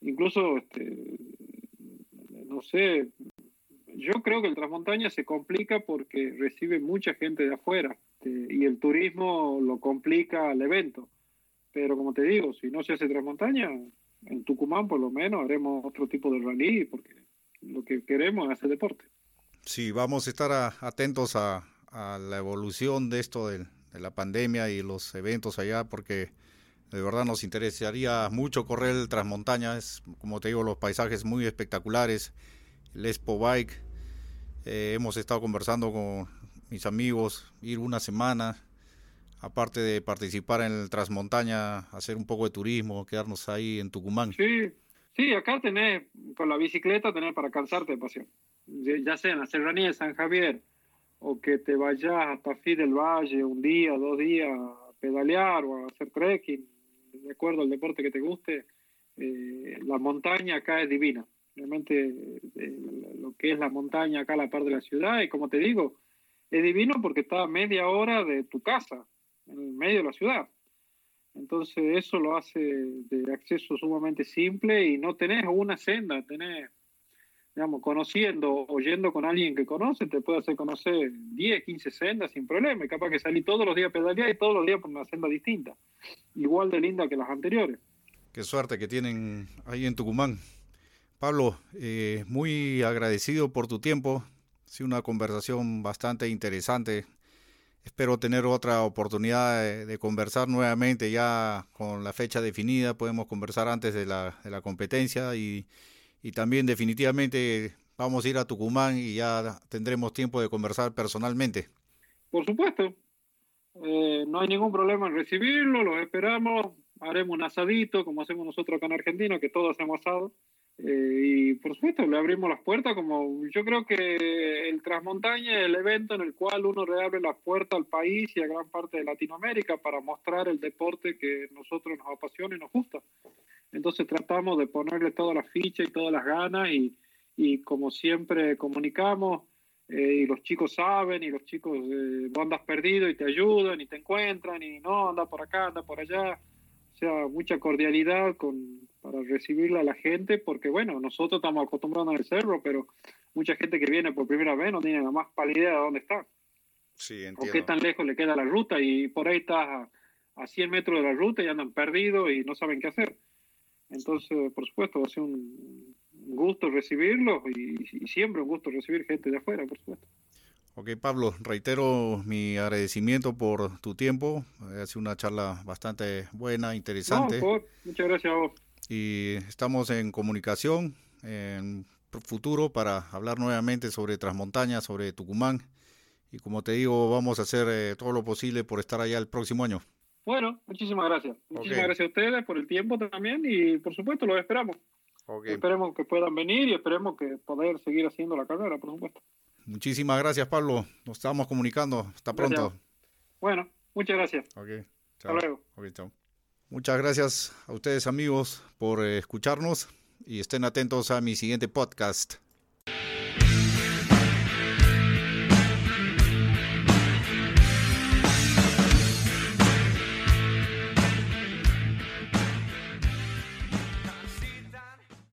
Incluso, este, no sé, yo creo que el Transmontaña se complica porque recibe mucha gente de afuera este, y el turismo lo complica al evento. Pero como te digo, si no se hace Transmontaña, en Tucumán por lo menos haremos otro tipo de rally porque lo que queremos es hacer deporte. Sí, vamos a estar atentos a la evolución de esto del, la pandemia y los eventos allá, porque de verdad nos interesaría mucho correr el Transmontaña. Es, como te digo, los paisajes muy espectaculares. El Expo Bike. Eh, hemos estado conversando con mis amigos, ir una semana, aparte de participar en el Transmontaña, hacer un poco de turismo, quedarnos ahí en Tucumán. Sí, sí, acá tenés, con la bicicleta tenés para cansarte pasión. Ya sea en la Serranía de San Javier, o que te vayas hasta Fi del Valle un día, dos días a pedalear o a hacer trekking, de acuerdo al deporte que te guste, eh, la montaña acá es divina. Realmente eh, lo que es la montaña acá a la par de la ciudad, y como te digo, es divino porque está a media hora de tu casa, en medio de la ciudad. Entonces eso lo hace de acceso sumamente simple y no tenés una senda, tenés digamos, conociendo o yendo con alguien que conoce, te puede hacer conocer 10, 15 sendas sin problema. Y capaz que salí todos los días a pedalear y todos los días por una senda distinta. Igual de linda que las anteriores. Qué suerte que tienen ahí en Tucumán. Pablo, eh, muy agradecido por tu tiempo. Sido una conversación bastante interesante. Espero tener otra oportunidad de, conversar nuevamente ya con la fecha definida. Podemos conversar antes de la, de la competencia y y también definitivamente vamos a ir a Tucumán y ya tendremos tiempo de conversar personalmente. Por supuesto, eh, no hay ningún problema en recibirlo, lo esperamos, haremos un asadito como hacemos nosotros acá en Argentina, que todos hacemos asado. Eh, y por supuesto, le abrimos las puertas como yo creo que el Transmontaña es el evento en el cual uno reabre las puertas al país y a gran parte de Latinoamérica para mostrar el deporte que nosotros nos apasiona y nos gusta. Entonces tratamos de ponerle todas las fichas y todas las ganas y, y como siempre comunicamos eh, y los chicos saben y los chicos eh, andas perdido y te ayudan y te encuentran y no, anda por acá, anda por allá. O sea, mucha cordialidad con, para recibirle a la gente porque bueno, nosotros estamos acostumbrados al cerro, pero mucha gente que viene por primera vez no tiene la más pálida idea de dónde está. Sí, entiendo. O qué tan lejos le queda la ruta y por ahí estás a 100 metros de la ruta y andan perdidos y no saben qué hacer. Entonces, por supuesto, va a ser un gusto recibirlos y, siempre un gusto recibir gente de afuera, por supuesto. Ok, Pablo, reitero mi agradecimiento por tu tiempo. Ha sido una charla bastante buena, interesante. Muchas gracias a vos. Y estamos en comunicación en futuro para hablar nuevamente sobre Transmontaña, sobre Tucumán. Y como te digo, vamos a hacer eh, todo lo posible por estar allá el próximo año. Bueno, muchísimas gracias. Muchísimas gracias a ustedes por el tiempo también y por supuesto los esperamos. Esperemos que puedan venir y esperemos que poder seguir haciendo la carrera, por supuesto. Muchísimas gracias, Pablo. Nos estamos comunicando. Hasta pronto. Bueno, muchas gracias. Hasta luego. Muchas gracias a ustedes, amigos, por eh, escucharnos y estén atentos a mi siguiente podcast.